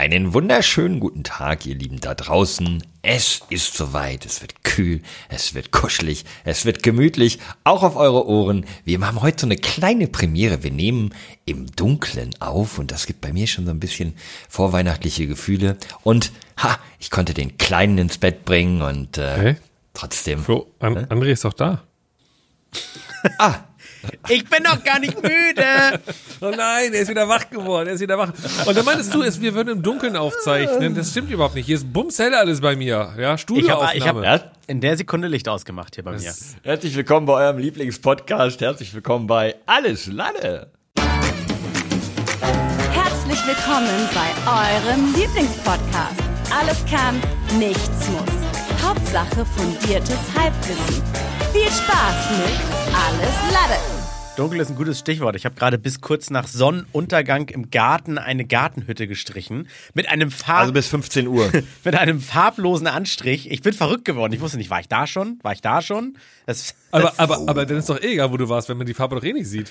Einen wunderschönen guten Tag, ihr Lieben da draußen. Es ist soweit. Es wird kühl, es wird kuschelig, es wird gemütlich, auch auf eure Ohren. Wir haben heute so eine kleine Premiere. Wir nehmen im Dunkeln auf und das gibt bei mir schon so ein bisschen vorweihnachtliche Gefühle. Und ha, ich konnte den Kleinen ins Bett bringen und äh, Hä? trotzdem. Flo, An André ist doch da. Ah, Ich bin doch gar nicht müde. Oh nein, er ist wieder wach geworden, er ist wieder wach. Und dann meintest du, es, wir würden im Dunkeln aufzeichnen. Das stimmt überhaupt nicht. Hier ist bumshell alles bei mir. Ja, Ich habe Studioaufnahme. ich hab Ja. in der Sekunde Licht ausgemacht hier bei mir. herzlich willkommen bei eurem Lieblingspodcast. Herzlich willkommen bei Alles Lade. Herzlich willkommen bei eurem Lieblingspodcast. Alles kann, nichts muss. Hauptsache fundiertes Halbwissen. Viel Spaß mit Alles Lade. Dunkel ist ein gutes Stichwort. Ich habe gerade bis kurz nach Sonnenuntergang im Garten eine Gartenhütte gestrichen mit einem Farb Also bis 15 Uhr. mit einem farblosen Anstrich. Ich bin verrückt geworden. Ich wusste nicht, war ich da schon? War ich da schon? Das, aber, aber, aber dann ist doch eh egal, wo du warst, wenn man die Farbe doch eh nicht sieht.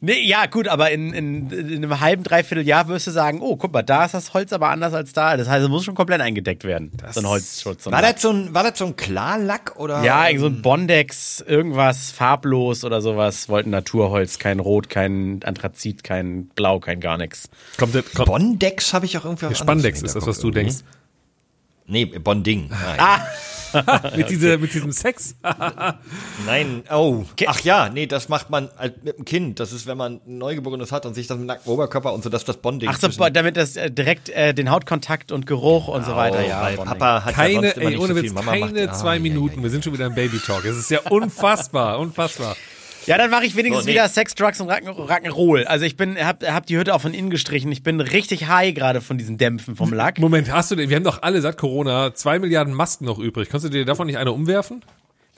Nee, ja, gut, aber in, in, in einem halben, dreiviertel Jahr wirst du sagen, oh, guck mal, da ist das Holz aber anders als da. Das heißt, es muss schon komplett eingedeckt werden. so ein Holzschutz. War das so ein, war das so ein Klarlack oder? Ja, irgend so ein Bondex, irgendwas farblos oder sowas. Wollten Naturholz, kein Rot, kein Anthrazit, kein Blau, kein gar nichts. Kommt, kommt Bondex habe ich auch irgendwie Spandex ist das, was du denkst. Nee, Bonding. Nein. mit, diese, mit diesem Sex. Nein, oh. Ach ja, nee, das macht man halt mit dem Kind. Das ist, wenn man ein Neugeborenes hat und sich das mit nacktem Oberkörper und so, dass das Bonding. Ach so, damit das äh, direkt äh, den Hautkontakt und Geruch und so weiter, ja. weil Bonding. Papa hat ja Keine, sonst immer ey, nicht ohne so viel. Witz, Mama keine macht, ja, zwei ja, Minuten. Wir sind schon wieder im Baby Talk. Es ist ja unfassbar, unfassbar. Ja, dann mache ich wenigstens So, nee. wieder Sex, Drugs und Rock'n- Rock'n'Roll. Also ich bin, hab, hab die Hütte auch von innen gestrichen. Ich bin richtig high gerade von diesen Dämpfen vom Lack. Moment, hast du denn, wir haben doch alle seit Corona zwei Milliarden Masken noch übrig. Kannst du dir davon nicht eine umwerfen?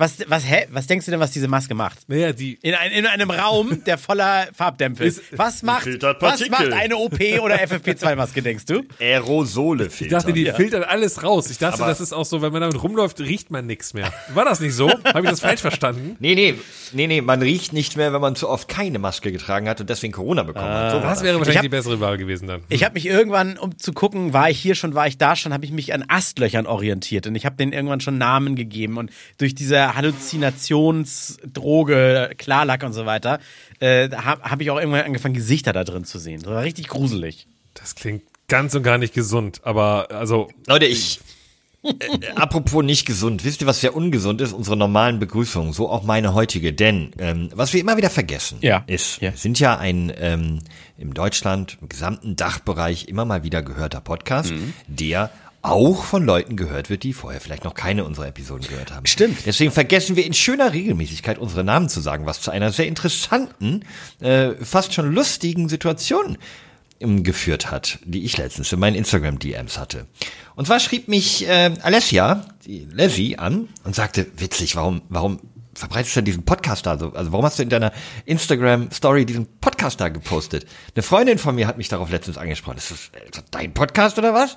Was, was, hä? was denkst du denn, was diese Maske macht? Naja, die, In, ein, in einem Raum, der voller Farbdämpfe ist. Was macht, was macht eine OP oder FFP2-Maske, denkst du? Aerosole ich dachte, die filtern alles raus. Ich dachte, Aber- das ist auch so, wenn man damit rumläuft, riecht man nichts mehr. War das nicht so? Habe ich das falsch verstanden? Nee, nee, nee, nee, man riecht nicht mehr, wenn man zu oft keine Maske getragen hat und deswegen Corona bekommen hat. So war Das wäre wahrscheinlich hab- die bessere Wahl gewesen dann. Ich habe mich irgendwann, um zu gucken, war ich hier schon, war ich da schon, habe ich mich an Astlöchern orientiert und ich habe denen irgendwann schon Namen gegeben und durch diese Halluzinationsdroge, Klarlack und so weiter, äh, habe hab ich auch irgendwann angefangen, Gesichter da drin zu sehen. Das war richtig gruselig. Das klingt ganz und gar nicht gesund, aber also Leute, ich. Äh, apropos nicht gesund, wisst ihr, was sehr ungesund ist? Unsere normalen Begrüßungen, so auch meine heutige. Denn ähm, was wir immer wieder vergessen, Ja. ist, Ja. sind ja ein ähm, im Deutschland, im gesamten Dachbereich immer mal wieder gehörter Podcast, Mhm. der auch von Leuten gehört wird, die vorher vielleicht noch keine unserer Episoden gehört haben. Stimmt. Deswegen vergessen wir in schöner Regelmäßigkeit unsere Namen zu sagen, was zu einer sehr interessanten, äh, fast schon lustigen Situation ähm, geführt hat, die ich letztens in meinen Instagram-DMs hatte. Und zwar schrieb mich äh, Alessia, die Leslie, an und sagte, witzig, warum, warum verbreitest du denn diesen Podcast da so? Also warum hast du in deiner Instagram-Story diesen Podcast da gepostet? Eine Freundin von mir hat mich darauf letztens angesprochen. Ist das, ist das dein Podcast oder was?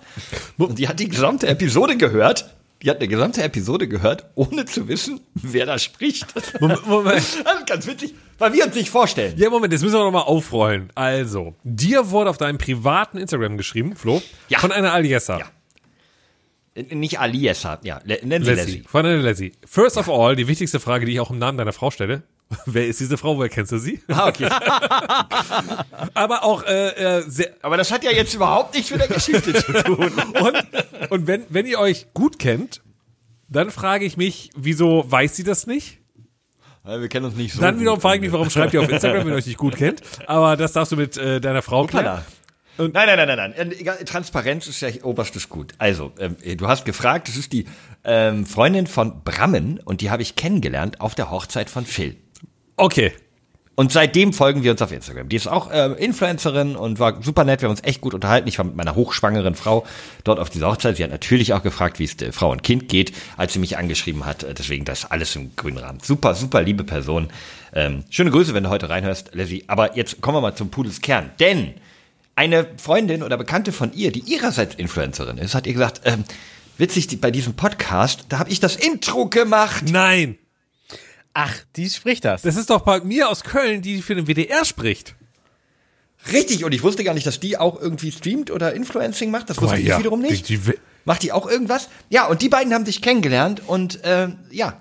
Und die hat die gesamte Episode gehört. Die hat eine gesamte Episode gehört, ohne zu wissen, wer da spricht. Moment, Moment. Das ist ganz witzig, weil wir uns nicht vorstellen. Ja, Moment, jetzt müssen wir noch mal aufrollen. Also, dir wurde auf deinem privaten Instagram geschrieben, Flo, Ja. von einer Aliessa. Ja. Äh, Nicht Aliesa, ja, le- nennen Sie. Von einer Leslie. First of all, die wichtigste Frage, die ich auch im Namen deiner Frau stelle. Wer ist diese Frau? Woher kennst du sie? Ah, okay. Aber auch äh, äh, sehr, Aber das hat ja jetzt überhaupt nichts mit der Geschichte zu tun. und, und wenn, wenn ihr euch gut kennt, dann frage ich mich, wieso weiß sie das nicht? Weil wir kennen uns nicht so. Dann wiederum frage ich mich, warum schreibt ihr auf Instagram, wenn ihr euch nicht gut kennt. Aber das darfst du mit äh, deiner Frau klären. Nein, nein, nein, nein, nein. Äh, Transparenz ist ja oberstes Gut. Also, ähm, du hast gefragt, das ist die ähm, Freundin von Brammen und die habe ich kennengelernt auf der Hochzeit von Phil. Okay. Und seitdem folgen wir uns auf Instagram. Die ist auch äh, Influencerin und war super nett. Wir haben uns echt gut unterhalten. Ich war mit meiner hochschwangeren Frau dort auf dieser Hochzeit. Sie hat natürlich auch gefragt, wie es der Frau und Kind geht, als sie mich angeschrieben hat. Äh, Deswegen das alles im grünen Rahmen. Super, super liebe Person. Ähm, schöne Grüße, wenn du heute reinhörst, Leslie. Aber jetzt kommen wir mal zum Pudels Kern. Denn eine Freundin oder Bekannte von ihr, die ihrerseits Influencerin ist, hat ihr gesagt, ähm, witzig, die, bei diesem Podcast, da habe ich das Intro gemacht. Nein. Ach, die spricht das. Das ist doch bei mir aus Köln, die für den WDR spricht. Richtig, und ich wusste gar nicht, dass die auch irgendwie streamt oder Influencing macht. Das wusste mal, ich ja. wiederum nicht. Die- die- Macht die auch irgendwas? Ja, und die beiden haben sich kennengelernt und äh, ja,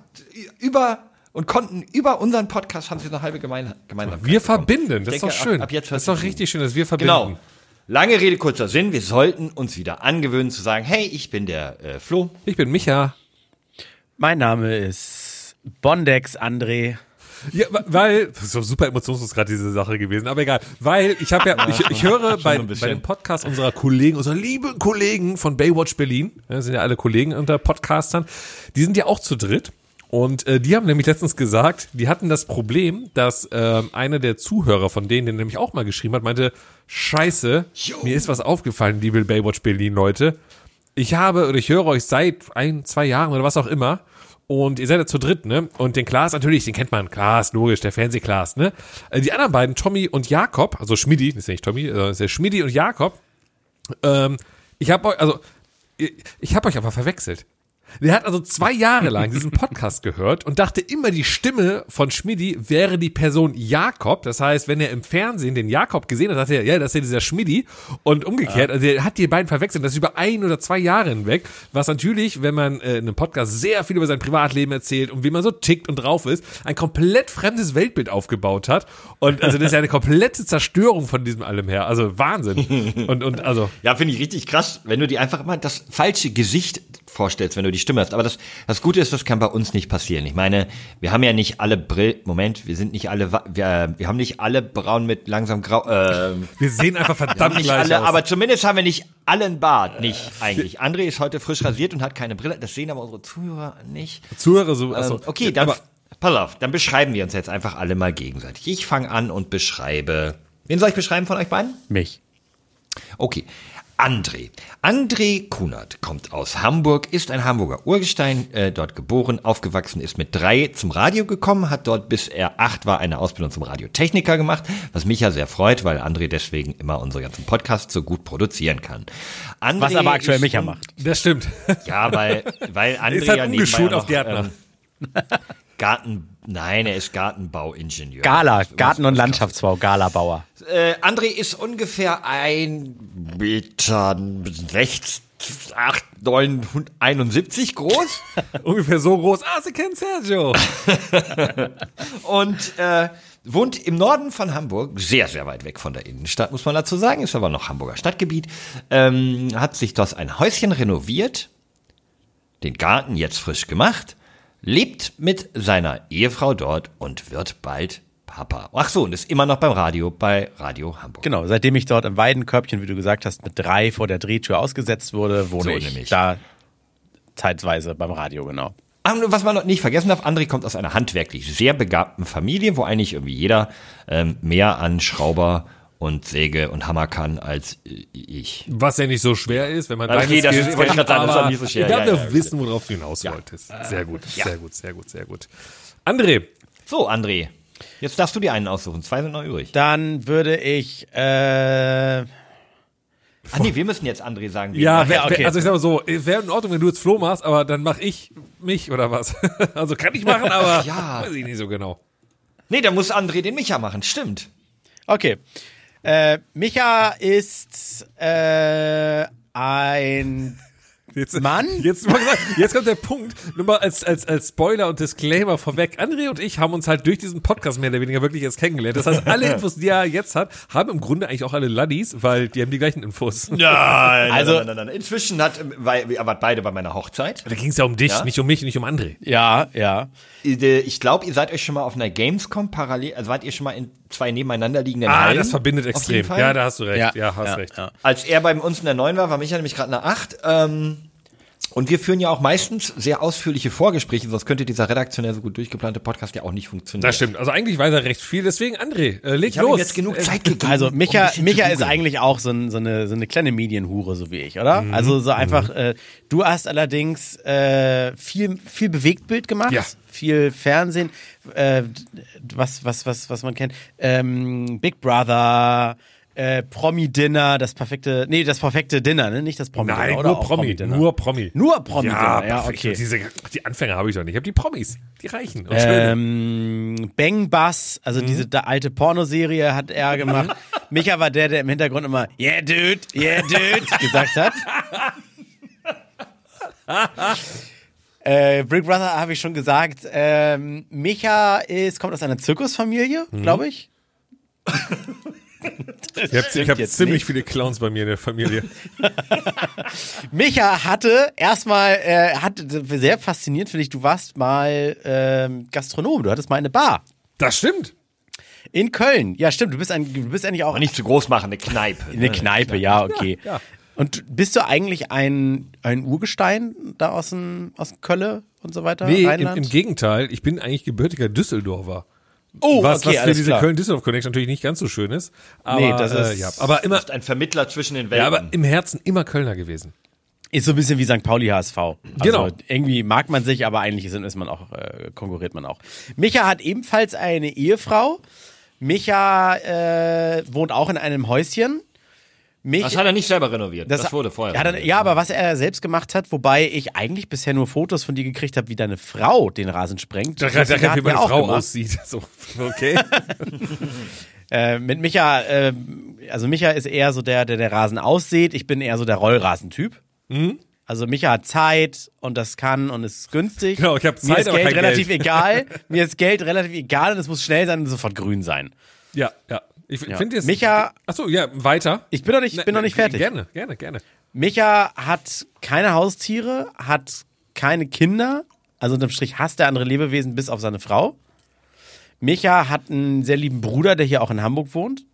über und konnten über unseren Podcast haben sie eine halbe Gemein Gemeinsamkeit. Wir bekommen. verbinden, das ist doch schön. Ab, ab jetzt das ist doch richtig schön, dass wir verbinden. Genau. Lange Rede, kurzer Sinn. Wir sollten uns wieder angewöhnen zu sagen, hey, ich bin der äh, Flo. Ich bin Micha. Mein Name ist Bondex André. Ja, weil, das ist doch super emotionslos gerade diese Sache gewesen, aber egal. Weil ich habe ja, ich, ich höre bei, bei dem Podcast unserer Kollegen, unserer lieben Kollegen von Baywatch Berlin, ja, das sind ja alle Kollegen unter Podcastern, die sind ja auch zu dritt. Und äh, die haben nämlich letztens gesagt, die hatten das Problem, dass ähm, einer der Zuhörer von denen, der nämlich auch mal geschrieben hat, meinte, scheiße, mir ist was aufgefallen, liebe Baywatch Berlin Leute. Ich habe oder ich höre euch seit ein, zwei Jahren oder was auch immer und ihr seid ja zu dritt, ne? Und den Klaas natürlich, den kennt man. Klaas, logisch, der Fernsehklaas, ne? Äh, Die anderen beiden, Tommy und Jakob, also Schmidi, das ist ja nicht Tommy, äh, das ist ja Schmidi und Jakob. Ähm, ich habe euch, also ich, ich habe euch aber verwechselt. Der hat also zwei Jahre lang diesen Podcast gehört und dachte immer, die Stimme von Schmidi wäre die Person Jakob. Das heißt, wenn er im Fernsehen den Jakob gesehen hat, dachte er, ja, das ist ja dieser Schmidi. Und umgekehrt, also er hat die beiden verwechselt. Das ist über ein oder zwei Jahre hinweg. Was natürlich, wenn man äh, in einem Podcast sehr viel über sein Privatleben erzählt und wie man so tickt und drauf ist, ein komplett fremdes Weltbild aufgebaut hat. Und also das ist ja eine komplette Zerstörung von diesem allem her. Also Wahnsinn. Und, und also, Ja, finde ich richtig krass, wenn du dir einfach mal das falsche Gesicht vorstellst, wenn du die Stimme hast. Aber das, das Gute ist, das kann bei uns nicht passieren. Ich meine, wir haben ja nicht alle Brill, Moment, wir sind nicht alle, wir, wir haben nicht alle braun mit langsam grau, äh, wir sehen einfach verdammt nicht gleich alle, aus. aber zumindest haben wir nicht alle einen Bart, nicht eigentlich. André ist heute frisch rasiert und hat keine Brille, das sehen aber unsere Zuhörer nicht. Zuhörer so, also, Ähm, okay, dann, aber, pass auf, dann beschreiben wir uns jetzt einfach alle mal gegenseitig. Ich fange an und beschreibe, wen soll ich beschreiben von euch beiden? Mich. Okay. André. André Kunert kommt aus Hamburg, ist ein Hamburger Urgestein, äh, dort geboren, aufgewachsen, ist mit drei zum Radio gekommen, hat dort bis er acht war eine Ausbildung zum Radiotechniker gemacht, was mich ja sehr freut, weil André deswegen immer unsere ganzen Podcasts so gut produzieren kann. André Was aber aktuell Micha macht. das stimmt. Ja, weil, weil André Ist halt ja nebenbei umgeschult auch auf Gärtner. ähm, Garten, nein, er ist Gartenbauingenieur. Gala, Was- Garten- und Landschaftsbau, Galabauer. äh, André ist ungefähr ein Meter 6, 8, 9, 71 groß Ungefähr so groß. Ah, sie kennt Sergio. und äh, wohnt im Norden von Hamburg, sehr, sehr weit weg von der Innenstadt, muss man dazu sagen, ist aber noch Hamburger Stadtgebiet, ähm, hat sich dort ein Häuschen renoviert, den Garten jetzt frisch gemacht, lebt mit seiner Ehefrau dort und wird bald Papa. Ach so, und ist immer noch beim Radio, bei Radio Hamburg. Genau, seitdem ich dort im Weidenkörbchen, wie du gesagt hast, mit drei vor der Drehtür ausgesetzt wurde, wohne So ich nämlich. da zeitweise beim Radio, genau. Was man noch nicht vergessen darf, André kommt aus einer handwerklich sehr begabten Familie, wo eigentlich irgendwie jeder ähm, mehr an Schrauber und Säge und Hammer kann als ich. Was ja nicht so schwer ist, wenn man Okay, deine das Skills ist- wollte ich grad sagen, das ist nicht so schwer. Ich glaube, Ja, wir ja, wissen, worauf du hinaus wolltest. Sehr gut, sehr gut, sehr gut, sehr gut. André, So, André, jetzt darfst du dir einen aussuchen. Zwei sind noch übrig. Dann würde ich, äh, Ach nee, wir müssen jetzt André sagen. ja, wär, okay. also ich sag mal so, wäre in Ordnung, wenn du jetzt Flo machst, aber dann mach ich mich oder was? also kann ich machen, aber Ja. weiß ich nicht so genau. Nee, da muss André den Micha machen, stimmt. okay. Äh, Micha ist, äh, ein Jetzt, Mann? Jetzt, jetzt kommt der Punkt, nur mal als, als, als Spoiler und Disclaimer vorweg. André und ich haben uns halt durch diesen Podcast mehr oder weniger wirklich jetzt kennengelernt. Das heißt, alle Infos, die er jetzt hat, haben im Grunde eigentlich auch alle Laddies, weil die haben die gleichen Infos. Nein, Also- nein, nein, nein, nein. Inzwischen hat, weil wir waren beide bei meiner Hochzeit. Da ging es ja um dich, Ja? nicht um mich, nicht um André. Ja, ja. Ich glaube, ihr seid euch schon mal auf einer Gamescom parallel, also wart ihr schon mal in zwei nebeneinander liegenden Ah, Hallen? das verbindet extrem. Ja, da hast du recht. Ja, Ja, hast ja, recht. ja. Als er bei uns in der 9 war, war Micha nämlich gerade eine 8. Ähm, und wir führen ja auch meistens sehr ausführliche Vorgespräche, sonst könnte dieser redaktionell so gut durchgeplante Podcast ja auch nicht funktionieren. Das stimmt. Also eigentlich weiß er recht viel. Deswegen, André, äh, leg Ich habe los. jetzt genug Äh, Zeit gegeben. Also um Micha, bisschen Micha ist eigentlich auch so, ein, so, eine, so eine kleine Medienhure, so wie ich, oder? Also so einfach, äh, du hast allerdings äh, viel, viel Bewegtbild gemacht, Ja. viel Fernsehen, äh, was, was, was, was man kennt. Ähm, Big Brother, äh, Promi-Dinner, das perfekte, nee, das perfekte Dinner, ne? Nicht das Promi-Dinner, Nein, oder? nur Auch Promi. Promi-Dinner. Nur Promi. Nur Promi-Dinner, ja, perfekt. okay. Diese, die Anfänger habe ich doch nicht. Ich habe die Promis. Die reichen. Und. Ähm, Bang Bass, also diese da alte Pornoserie hat er gemacht. Micha war der, der im Hintergrund immer Yeah, dude, yeah, dude gesagt hat. äh, Big Brother habe ich schon gesagt. Ähm, Micha ist, kommt aus einer Zirkusfamilie, glaube ich. Ich habe hab ziemlich nicht. viele Clowns bei mir in der Familie. Micha hatte erstmal, äh, hat sehr fasziniert, finde ich, du warst mal ähm, Gastronom, du hattest mal eine Bar. Das stimmt. In Köln. Ja, stimmt, du bist, ein, du bist eigentlich auch Aber nicht zu groß machen, eine Kneipe. eine ne? Kneipe, ja, okay. Ja, ja. Und bist du eigentlich ein, ein Urgestein da aus dem, aus Kölle und so weiter? Nee, im, im Gegenteil, ich bin eigentlich gebürtiger Düsseldorfer. Oh, was, okay, was für alles diese. Köln-Düsseldorf-Connection natürlich nicht ganz so schön ist. Aber, Nee, das äh, ist- ja, aber immer, Du bist ein Vermittler zwischen den ja, Welten. aber im Herzen immer Kölner gewesen. Ist so ein bisschen wie St. Pauli HSV. Also Genau. Irgendwie mag man sich, aber eigentlich ist, ist man auch, äh, konkurriert man auch. Micha hat ebenfalls eine Ehefrau. Micha äh, wohnt auch in einem Häuschen. Mich, das hat er nicht selber renoviert. Das, wurde vorher. Ja, dann, ja, aber was er selbst gemacht hat, wobei ich eigentlich bisher nur Fotos von dir gekriegt habe, wie deine Frau den Rasen sprengt. Da, Das kann hat wie meine auch Frau gemacht. aussieht. So, okay. Äh, mit Micha, äh, also Micha ist eher so der, der der Rasen aussieht. Ich bin eher so der Rollrasentyp. Mhm. Also Micha hat Zeit und das kann und ist günstig. Genau, ich hab Mir Zeit, ist aber Geld kein relativ Geld. egal. Mir ist Geld relativ egal und es muss schnell sein und sofort grün sein. ja, ja. Ich Ja. finde jetzt. Micha- Achso, ja, weiter. Ich bin noch nicht, bin noch nicht fertig. Gerne, gerne, gerne. Micha hat keine Haustiere, hat keine Kinder. Also unterm Strich hasst er andere Lebewesen bis auf seine Frau. Micha hat einen sehr lieben Bruder, der hier auch in Hamburg wohnt.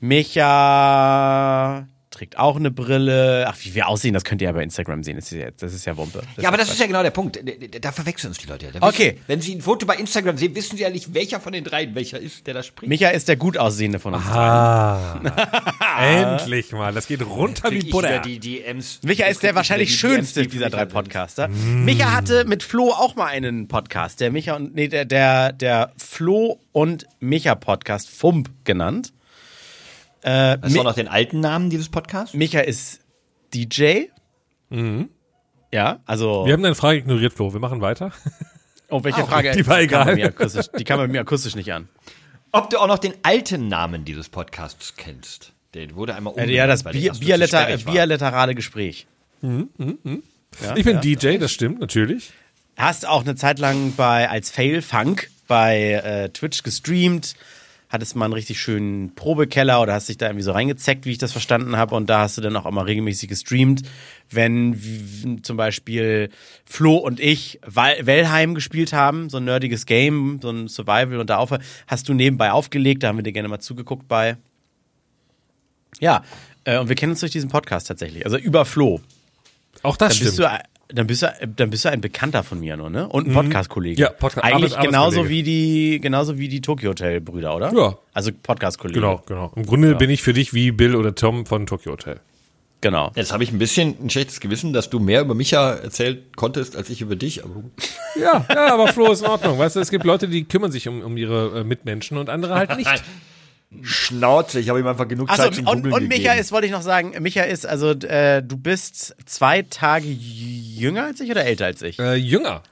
Micha trägt auch eine Brille. Ach, wie wir aussehen, das könnt ihr ja bei Instagram sehen. Das ist ja, das ist ja Wumpe. Ja, aber das ist ja genau der Punkt. Da- Da verwechseln uns die Leute. Da Okay. Wissen, wenn sie ein Foto bei Instagram sehen, wissen sie ja nicht, welcher von den dreien welcher ist, der da spricht. Micha ist der gut aussehende von uns. Ah. Endlich mal. Das geht runter wie Butter. wieder die DMs. Micha ist der wahrscheinlich die schönste die dieser drei. Podcaster. Micha hatte mit Flo auch mal einen Podcast, der Micha und nee, der der, der Flo und Micha Podcast FUMP genannt. Äh, Hast du auch noch den alten Namen dieses Podcasts? Micha ist DJ. Ja, also Wir haben deine Frage ignoriert, Flo. Wir machen weiter. oh, welche Frage? die war egal. bei mir akustisch, die kam bei mir akustisch nicht an. Ob du auch noch den alten Namen dieses Podcasts kennst? Der wurde einmal Äh, umbenannt, ja, das weil der Bier, erst zu Bierletter, sperrig war. bilaterale Gespräch. Ja, ich bin ja. DJ, das stimmt, natürlich. Hast auch eine Zeit lang bei als Fail Funk bei äh, Twitch gestreamt, hattest mal einen richtig schönen Probekeller oder hast dich da irgendwie so reingezeckt, wie ich das verstanden habe, und da hast du dann auch immer regelmäßig gestreamt, wenn zum Beispiel Flo und ich Wellheim gespielt haben, so ein nerdiges Game, so ein Survival und da auf, hast du nebenbei aufgelegt, da haben wir dir gerne mal zugeguckt bei. Ja, äh, und wir kennen uns durch diesen Podcast tatsächlich, also über Flo. Auch das bist, stimmt. du, dann, bist du, dann bist du ein Bekannter von mir nur, ne? Und ein Podcast-Kollege. Ja, Podca- Eigentlich Arbeits- genauso wie die, genauso wie die Tokyo Hotel-Brüder, oder? Ja. Also Podcast-Kollege. Genau, genau. Im Grunde bin ich für dich wie Bill oder Tom von Tokyo Hotel. Genau. Jetzt habe ich ein bisschen ein schlechtes Gewissen, dass du mehr über Micha erzählt konntest, als ich über dich. Aber gut. Ja, ja, aber Flo ist in Ordnung. Weißt du, es gibt Leute, die kümmern sich um, um ihre äh, Mitmenschen und andere halt nicht. Schnauze, ich habe ihm einfach genug Achso, Zeit zum und, Googlen und Micha gegeben. ist, wollte ich noch sagen, Micha ist, also äh, du bist zwei Tage jünger als ich oder älter als ich? Äh, jünger.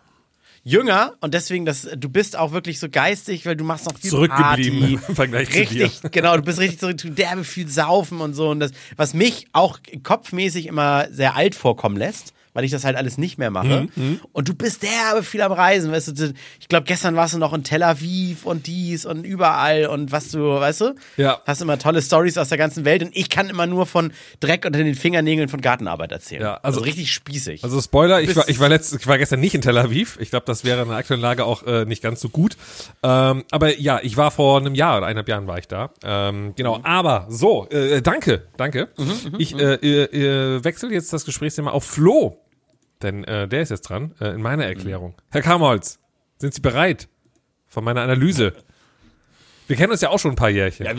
Jünger und deswegen, das, du bist auch wirklich so geistig, weil du machst noch viel Zurückgeblieben Party. im Vergleich zu richtig, genau, du bist richtig zurück, du derbe viel saufen und so und das, was mich auch kopfmäßig immer sehr alt vorkommen lässt, weil ich das halt alles nicht mehr mache. Mhm, Und du bist derbe viel am Reisen, weißt du, ich glaube, gestern warst du noch in Tel Aviv und dies und überall und was du, weißt du? Ja. Hast immer tolle Stories aus der ganzen Welt und ich kann immer nur von Dreck unter den Fingernägeln von Gartenarbeit erzählen. Ja, also- richtig spießig. Also Spoiler, ich war, ich war letzt, ich war gestern nicht in Tel Aviv. Ich glaube, das wäre in der aktuellen Lage auch äh, nicht ganz so gut. Ähm, aber ja, ich war vor einem Jahr oder eineinhalb Jahren war ich da. Ähm, genau. Aber so, äh, danke, danke. ich äh, äh, äh, wechsle jetzt das Gesprächsthema auf Flo, denn äh, der ist jetzt dran äh, in meiner Erklärung. Herr Kamholz, sind Sie bereit von meiner Analyse? Wir kennen uns ja auch schon ein paar Jährchen. Ja,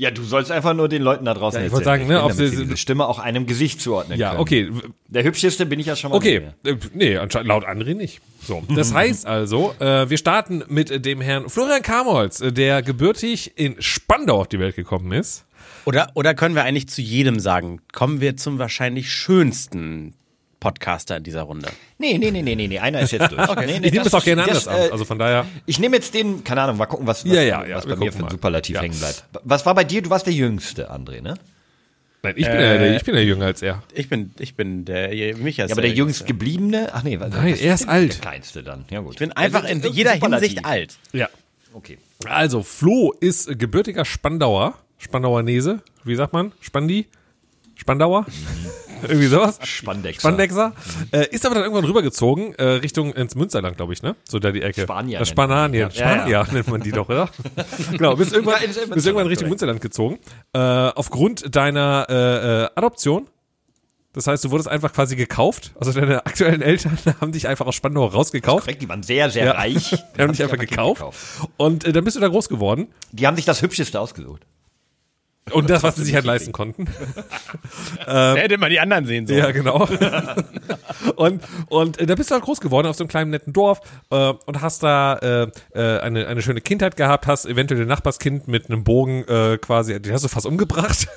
ja, du sollst einfach nur den Leuten da draußen Ja, ich erzählen. wollte sagen, ne, bin, ob damit sie- diese Stimme auch einem Gesicht zuordnen Ja, können. okay. Der hübscheste bin ich ja schon mal. Okay, äh, nee, anscheinend laut André nicht. So, das heißt also, äh, wir starten mit dem Herrn Florian Kamholz, äh, der gebürtig in Spandau auf die Welt gekommen ist. Oder, oder können wir eigentlich zu jedem sagen, kommen wir zum wahrscheinlich schönsten Podcaster in dieser Runde. Nee, nee, nee, nee, nee, nee, einer ist jetzt durch. Okay. Nee, nee, Ich nehme das auch gerne anders äh, an. Also von daher. Ich nehme jetzt den, keine Ahnung, mal gucken, was, was, Ja, ja, ja, was wir bei mir für ein. Superlativ Ja. hängen bleibt. Was war bei dir? Du warst der Jüngste, André, ne? Nein, ich bin, ja, der, ich bin ja jünger als er. Ich bin, ich bin der, Micha Ja, aber der Jüngste. jüngst gebliebene, ach nee, was- Nein, er ist alt. Der kleinste dann, ja gut. Ich bin einfach in Also, jeder Superlativ. Hinsicht alt. Ja. Okay. Also, Flo ist gebürtiger Spandauer. Spandauernese. Wie sagt man? Spandi? Spandauer? Irgendwie sowas? Spandexer. Spandexer. Äh, ist aber dann irgendwann rübergezogen, äh, Richtung ins Münsterland, glaube ich, ne? So da die Ecke. Spanier Äh, Spanien. die. Ja, Spanier nennt man die doch, oder? genau, bist irgendwann, Ja, in irgendwann Richtung. Münsterland gezogen. Äh, aufgrund deiner äh, äh, Adoption. Das heißt, du wurdest einfach quasi gekauft. Also deine aktuellen Eltern haben dich einfach aus Spandau rausgekauft. Korrekt, die waren sehr, sehr Ja. reich. Die haben dich einfach gekauft. Und äh, dann bist du da groß geworden. Die haben sich das Hübscheste ausgesucht. Und das, was sie sich halt leisten konnten. Da hätte man die anderen sehen sollen. Ja, genau. und und äh, da bist du halt groß geworden auf so einem kleinen netten Dorf äh, und hast da äh, äh, eine, eine schöne Kindheit gehabt, hast eventuell ein Nachbarskind mit einem Bogen äh, quasi, den hast du fast umgebracht.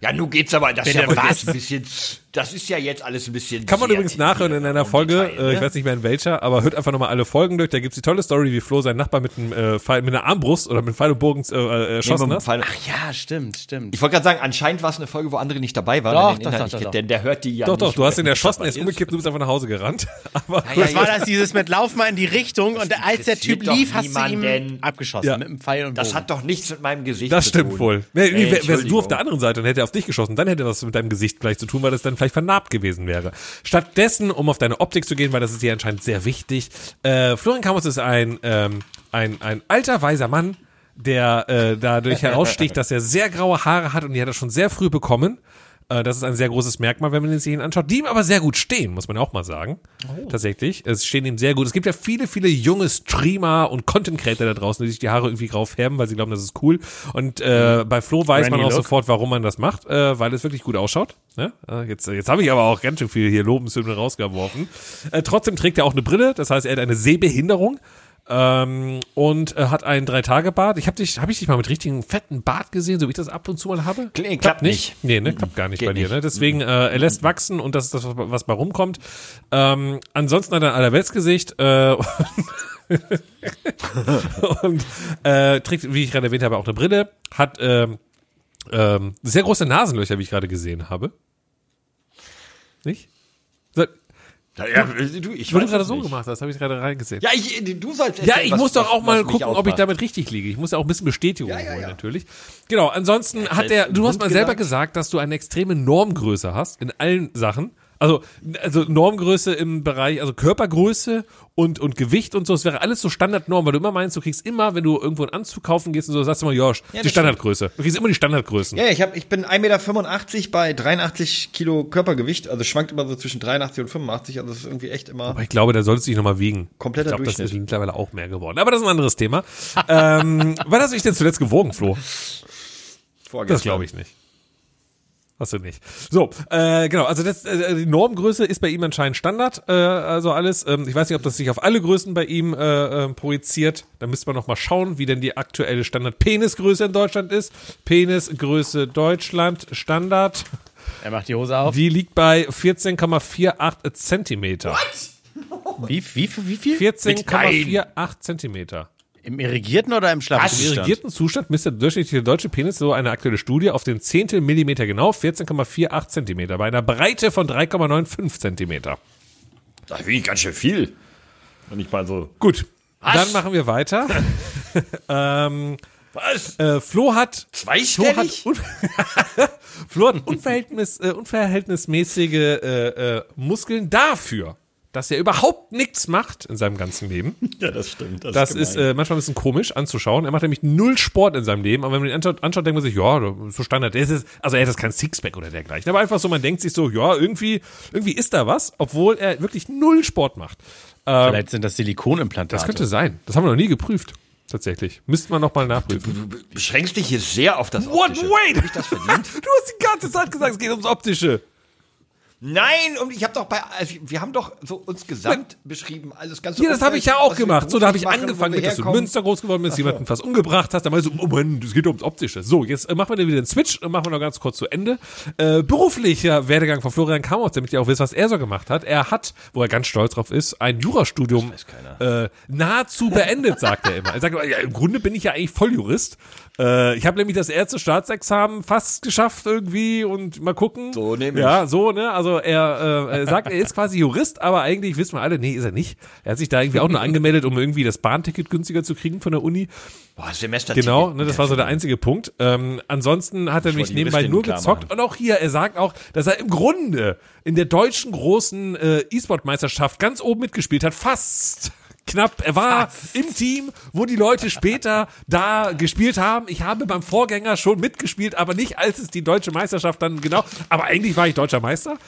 Ja, nun geht's aber, das ist ja was? jetzt ein bisschen, das ist ja jetzt alles ein bisschen. Kann man übrigens nachhören in einer Folge, Detail, äh, ich ne? weiß nicht mehr in welcher, aber hört einfach nochmal alle Folgen durch. Da gibt's die tolle Story, wie Flo seinen Nachbar mit einem äh, Pfeil, mit einer Armbrust oder mit Pfeil und Bogen äh, äh, erschossen Nee, hat. Ach ja, stimmt, stimmt. Ich wollte gerade sagen, anscheinend war es eine Folge, wo André nicht dabei war. Doch, doch, doch, nicht doch, doch. Denn der hört die ja Doch, doch, du hast ihn erschossen, er ist umgekippt, du bist einfach nach Hause gerannt. Aber Das war das dieses mit Lauf mal in die Richtung und als der Typ lief, hast du niemanden. abgeschossen Ja. mit einem Pfeil und Das Bogen. hat doch nichts mit meinem Gesicht Das zu stimmt tun. wohl. Nee, Ey, wär- wärst du auf der anderen Seite und hätte er auf dich geschossen, dann hätte das mit deinem Gesicht gleich zu tun, weil das dann vielleicht vernarbt gewesen wäre. Stattdessen, um auf deine Optik zu gehen, weil das ist dir anscheinend sehr wichtig, äh, Florian Kamus ist ein, ähm, ein, ein alter, weiser Mann, der äh, dadurch heraussticht, dass er sehr graue Haare hat und die hat er schon sehr früh bekommen. Äh, das ist ein sehr großes Merkmal, wenn man sich ihn anschaut, die ihm aber sehr gut stehen, muss man auch mal sagen. Tatsächlich. Es stehen ihm sehr gut. Es gibt ja viele, viele junge Streamer und Content Creator da draußen, die sich die Haare irgendwie grau färben, weil sie glauben, das ist cool. Und äh, bei Flo weiß man Granny auch Look. sofort, warum man das macht, äh, weil es wirklich gut ausschaut. Ne? Äh, jetzt jetzt habe ich aber auch ganz schön viel hier Lobeshymne rausgeworfen. Äh, trotzdem trägt er auch eine Brille, das heißt, er hat eine Sehbehinderung. Ähm, und äh, hat einen Drei-Tage-Bart. Ich habe dich, habe ich dich mal mit richtigen fetten Bart gesehen, so wie ich das ab und zu mal habe? Kl- klappt nicht. Nee, ne, klappt gar nicht Geht bei dir. Ne? Deswegen, äh, er lässt wachsen und das ist das, was, was bei rumkommt. Ähm, ansonsten hat er ein Allerweltsgesicht äh, und äh, trägt, wie ich gerade erwähnt habe, auch eine Brille. Hat ähm, ähm, sehr große Nasenlöcher, wie ich gerade gesehen habe. Nicht? So, Ja, du, ich weil du gerade so gemacht hast, habe ich gerade reingesehen. Ja, ich, du sollst Ja, ich was- muss doch auch mal was mich gucken, ob ich damit richtig liege. Ich muss ja auch ein bisschen Bestätigung Ja, ja, holen, ja. natürlich. Genau, ansonsten hat der, du hast mal selber gesagt, dass du eine extreme Normgröße hast in allen Sachen. Also, also Normgröße im Bereich, also Körpergröße und, und Gewicht und so, es wäre alles so Standardnorm, weil du immer meinst, du kriegst immer, wenn du irgendwo einen Anzug kaufen gehst und so, sagst du immer, ja, die Standardgröße. Du kriegst immer die Standardgrößen. Ja, ich, hab, ich bin 1,85 Meter bei 83 Kilo Körpergewicht, also schwankt immer so zwischen 83 und 85, also das ist irgendwie echt immer. Aber ich glaube, da solltest du dich nochmal wiegen. Kompletter ich glaube, das ist Durchschnitt. mittlerweile auch mehr geworden. Aber das ist ein anderes Thema. ähm, wann hast du dich denn zuletzt gewogen, Flo? Das glaube ich nicht. Hast du nicht. So, äh, genau, also das, äh, die Normgröße ist bei ihm anscheinend Standard, äh, also alles. Ähm, ich weiß nicht, ob das sich auf alle Größen bei ihm äh, äh, projiziert. Da müsste man noch mal schauen, wie denn die aktuelle Standard-Penisgröße in Deutschland ist. Penisgröße Deutschland Standard, Er macht die Hose auf. die liegt bei 14,48 Zentimeter. Wie, wie, wie viel? 14,48 Zentimeter. Im irrigierten oder im Im Schlafzustand? irrigierten Zustand misst der durchschnittliche deutsche Penis, so eine aktuelle Studie, auf den Zehntel Millimeter genau 14,48 Zentimeter bei einer Breite von 3,95 Zentimeter. Das finde ich ganz schön viel. Und ich mal so. Gut, Was? dann machen wir weiter. ähm, Was? äh, Flo hat Flo hat, Zweistellig? un Flo hat unverhältnis, äh, unverhältnismäßige äh, äh, Muskeln dafür, dass er überhaupt nichts macht in seinem ganzen Leben. Ja, das stimmt. Das ist äh, manchmal ein bisschen komisch anzuschauen. Er macht nämlich null Sport in seinem Leben, aber wenn man ihn anschaut, anschaut denkt man sich, ja, so Standard. Das ist, also er hat jetzt kein Sixpack oder dergleichen. Aber einfach so, man denkt sich so, ja, irgendwie, irgendwie ist da was, obwohl er wirklich null Sport macht. Vielleicht sind das Silikonimplantate. Das könnte sein. Das haben wir noch nie geprüft. Tatsächlich. Müssten wir noch mal nachprüfen. Du beschränkst dich hier sehr auf das What? Optische. Wait! Hab ich das verdient? Du hast die ganze Zeit gesagt, es geht ums Optische. Nein, und ich habe doch bei, also wir haben doch so uns gesamt beschrieben, alles ganz Ja, das habe ich ja auch gemacht. So, da habe ich machen, angefangen mit, dass du in. Münster groß geworden bist, jemanden fast umgebracht hast. Dann war ich so, oh Mann, das geht ums Optische. So, jetzt äh, machen wir wieder den Switch und machen wir noch ganz kurz zu Ende. Äh, beruflicher Werdegang von Florian Kamotz, damit ihr auch wisst, was er so gemacht hat. Er hat, wo er ganz stolz drauf ist, ein Jurastudium äh, nahezu beendet, sagt er immer. Er sagt, ja, im Grunde bin ich ja eigentlich Volljurist. Äh, ich habe nämlich das erste Staatsexamen fast geschafft irgendwie und mal gucken. So nämlich. Ja, so, ne? Also er, äh, er sagt, er ist quasi Jurist, aber eigentlich wissen wir alle, nee, ist er nicht. Er hat sich da irgendwie auch nur angemeldet, um irgendwie das Bahnticket günstiger zu kriegen von der Uni. Boah, Semester Genau, ne, das war so der einzige Punkt. Ähm, ansonsten hat er mich nebenbei Juristin nur gezockt. Und auch hier, er sagt auch, dass er im Grunde in der deutschen großen äh, E-Sport-Meisterschaft ganz oben mitgespielt hat. Fast. Knapp. Er war im Team, wo die Leute später da gespielt haben. Ich habe beim Vorgänger schon mitgespielt, aber nicht als es die deutsche Meisterschaft dann genau. Aber eigentlich war ich deutscher Meister.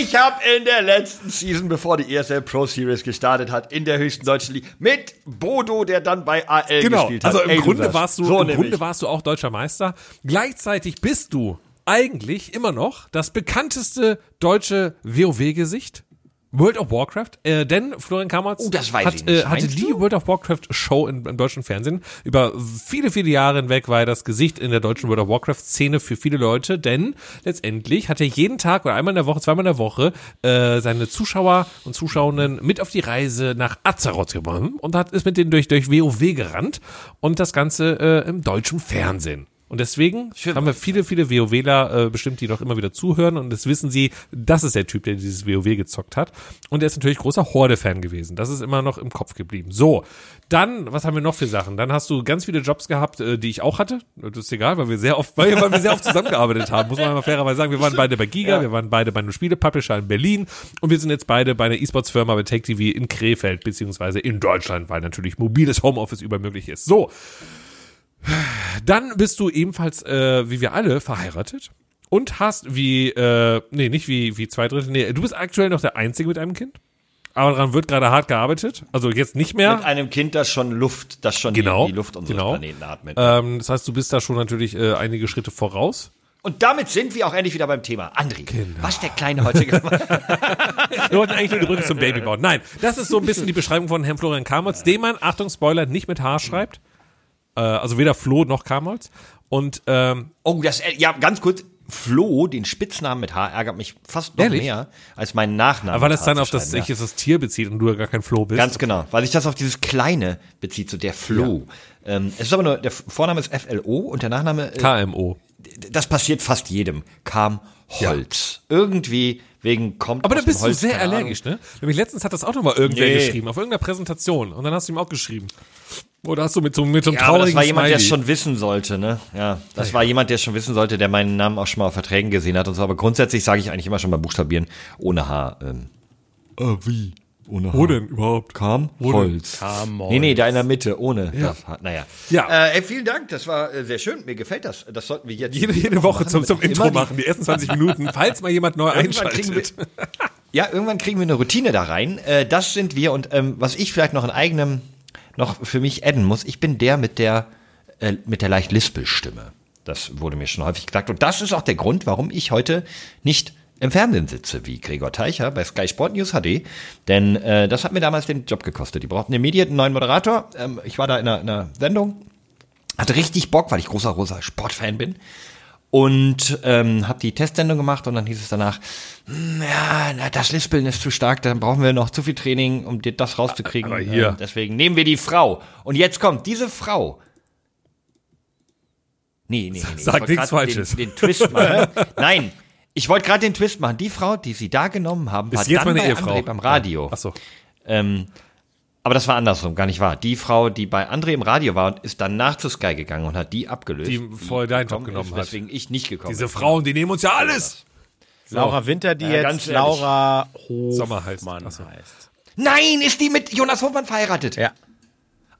Ich habe in der letzten Season, bevor die ESL Pro Series gestartet hat, in der höchsten deutschen Liga mit Bodo, der dann bei AL Genau. gespielt hat. Also im Ey, Grunde warst du, so im. Grunde warst du auch deutscher Meister. Gleichzeitig bist du eigentlich immer noch das bekannteste deutsche WoW-Gesicht. World of Warcraft, äh, denn Florian Kammerz Oh, hat. Äh, hatte die? World of Warcraft Show in, im deutschen Fernsehen. Über viele, viele Jahre hinweg war er das Gesicht in der deutschen World of Warcraft Szene für viele Leute, denn letztendlich hat er jeden Tag oder einmal in der Woche, zweimal in der Woche äh, seine Zuschauer und Zuschauerinnen mit auf die Reise nach Azeroth genommen und hat ist mit denen durch, durch WoW gerannt und das Ganze äh, im deutschen Fernsehen. Und deswegen haben wir viele, viele WoWler äh, bestimmt, die noch immer wieder zuhören und das wissen sie, das ist der Typ, der dieses WoW gezockt hat. Und er ist natürlich großer Horde-Fan gewesen. Das ist immer noch im Kopf geblieben. So, dann, was haben wir noch für Sachen? Dann hast du ganz viele Jobs gehabt, äh, die ich auch hatte. Das ist egal, weil wir sehr oft, weil, weil wir sehr oft zusammengearbeitet haben, muss man mal fairerweise sagen. Wir waren beide bei Giga, wir waren beide bei einem Spielepublisher in Berlin und wir sind jetzt beide bei einer E-Sports-Firma bei Tech TV in Krefeld, beziehungsweise in Deutschland, weil natürlich mobiles Homeoffice übermöglich ist. So. Dann bist du ebenfalls, äh, wie wir alle, verheiratet und hast wie, äh, nee, nicht wie, wie zwei Drittel, nee, du bist aktuell noch der Einzige mit einem Kind. Aber daran wird gerade hart gearbeitet. Also jetzt nicht mehr. Mit einem Kind, das schon Luft, das schon Genau, die, die Luft unseres genau. Planeten atmet. Ähm, das heißt, du bist da schon natürlich äh, einige Schritte voraus. Und damit sind wir auch endlich wieder beim Thema. André, Genau. was der Kleine heute gemacht hat. Wir wollten eigentlich nur die Brücke zum Baby bauen. Nein, das ist so ein bisschen die Beschreibung von Herrn Florian Kamolz, den man, Achtung, Spoiler, nicht mit H schreibt. Äh, also weder Flo noch Kamolz. Und ähm, Oh, das, äh, ja, ganz kurz. Flo, den Spitznamen mit H, ärgert mich fast noch Ehrlich? mehr als meinen Nachnamen. aber weil das H dann auf das schreiben, sich das Tier bezieht und du ja gar kein Flo bist. Ganz genau, weil sich das auf dieses Kleine bezieht, so der Flo. Ähm, es ist aber nur, der Vorname ist FLO und der Nachname, äh, KMO. das passiert fast jedem, kam Holz. Irgendwie wegen kommt Aber da bist Holz, du sehr allergisch, ne? Nämlich letztens hat das auch nochmal irgendwer Nee. geschrieben, auf irgendeiner Präsentation. Und dann hast du ihm auch geschrieben. Oder hast du mit so, mit so einem Ja, aber traurigen das war jemand, der es Smiley. schon wissen sollte, ne? Ja, das war jemand, der es schon wissen sollte, der meinen Namen auch schon mal auf Verträgen gesehen hat und so. Aber grundsätzlich sage ich eigentlich immer schon beim Buchstabieren ohne H. Ähm. Äh, wie? Ohne H. Wo denn überhaupt? Kam Wo denn? Holz. Nee, nee, da in der Mitte, ohne das H. Naja. Ja. Äh, ey, vielen Dank, das war äh, sehr schön. Mir gefällt das. Das sollten wir jetzt Jede, jede Woche zum, zum Immer Intro die- machen, die ersten 20 Minuten, falls mal jemand neu Irgendwann kriegen wir, einschaltet. ja, irgendwann kriegen wir eine Routine da rein. Äh, das sind wir und ähm, was ich vielleicht noch in eigenem noch für mich adden muss, ich bin der mit der äh, mit der leicht Lispelstimme. Das wurde mir schon häufig gesagt und das ist auch der Grund, warum ich heute nicht im Fernsehen sitze, wie Gregor Teicher bei Sky Sport News HD, denn äh, das hat mir damals den Job gekostet. Die brauchten immediat einen neuen Moderator. Ähm, ich war da in einer, in einer Sendung, hatte richtig Bock, weil ich großer, großer Sportfan bin. Und ähm, habe die Testsendung gemacht und dann hieß es danach, "Hm, ja, na, das Lispeln ist zu stark, dann brauchen wir noch zu viel Training, um dir das rauszukriegen. Aber hier. Ähm, deswegen nehmen wir die Frau. Und jetzt kommt diese Frau. Nee, nee, nee. Sag nichts Falsches. Den, den Twist machen. Nein, ich wollte gerade den Twist machen. Die Frau, die sie da genommen haben, war Ist jetzt dann meine bei Ehefrau. André beim Radio. Ach so. Ähm, aber das war andersrum, gar nicht wahr. Die Frau, die bei André im Radio war, ist danach zu Sky gegangen und hat die abgelöst. Die vorher deinen Job genommen ist, hat. Weswegen ich nicht gekommen Diese bin. Frauen, die nehmen uns ja alles. Laura Winter, die Ja, ganz jetzt. Laura Hofmann Sommer heißt. So. heißt. Nein, ist die mit Jonas Hofmann verheiratet? Ja.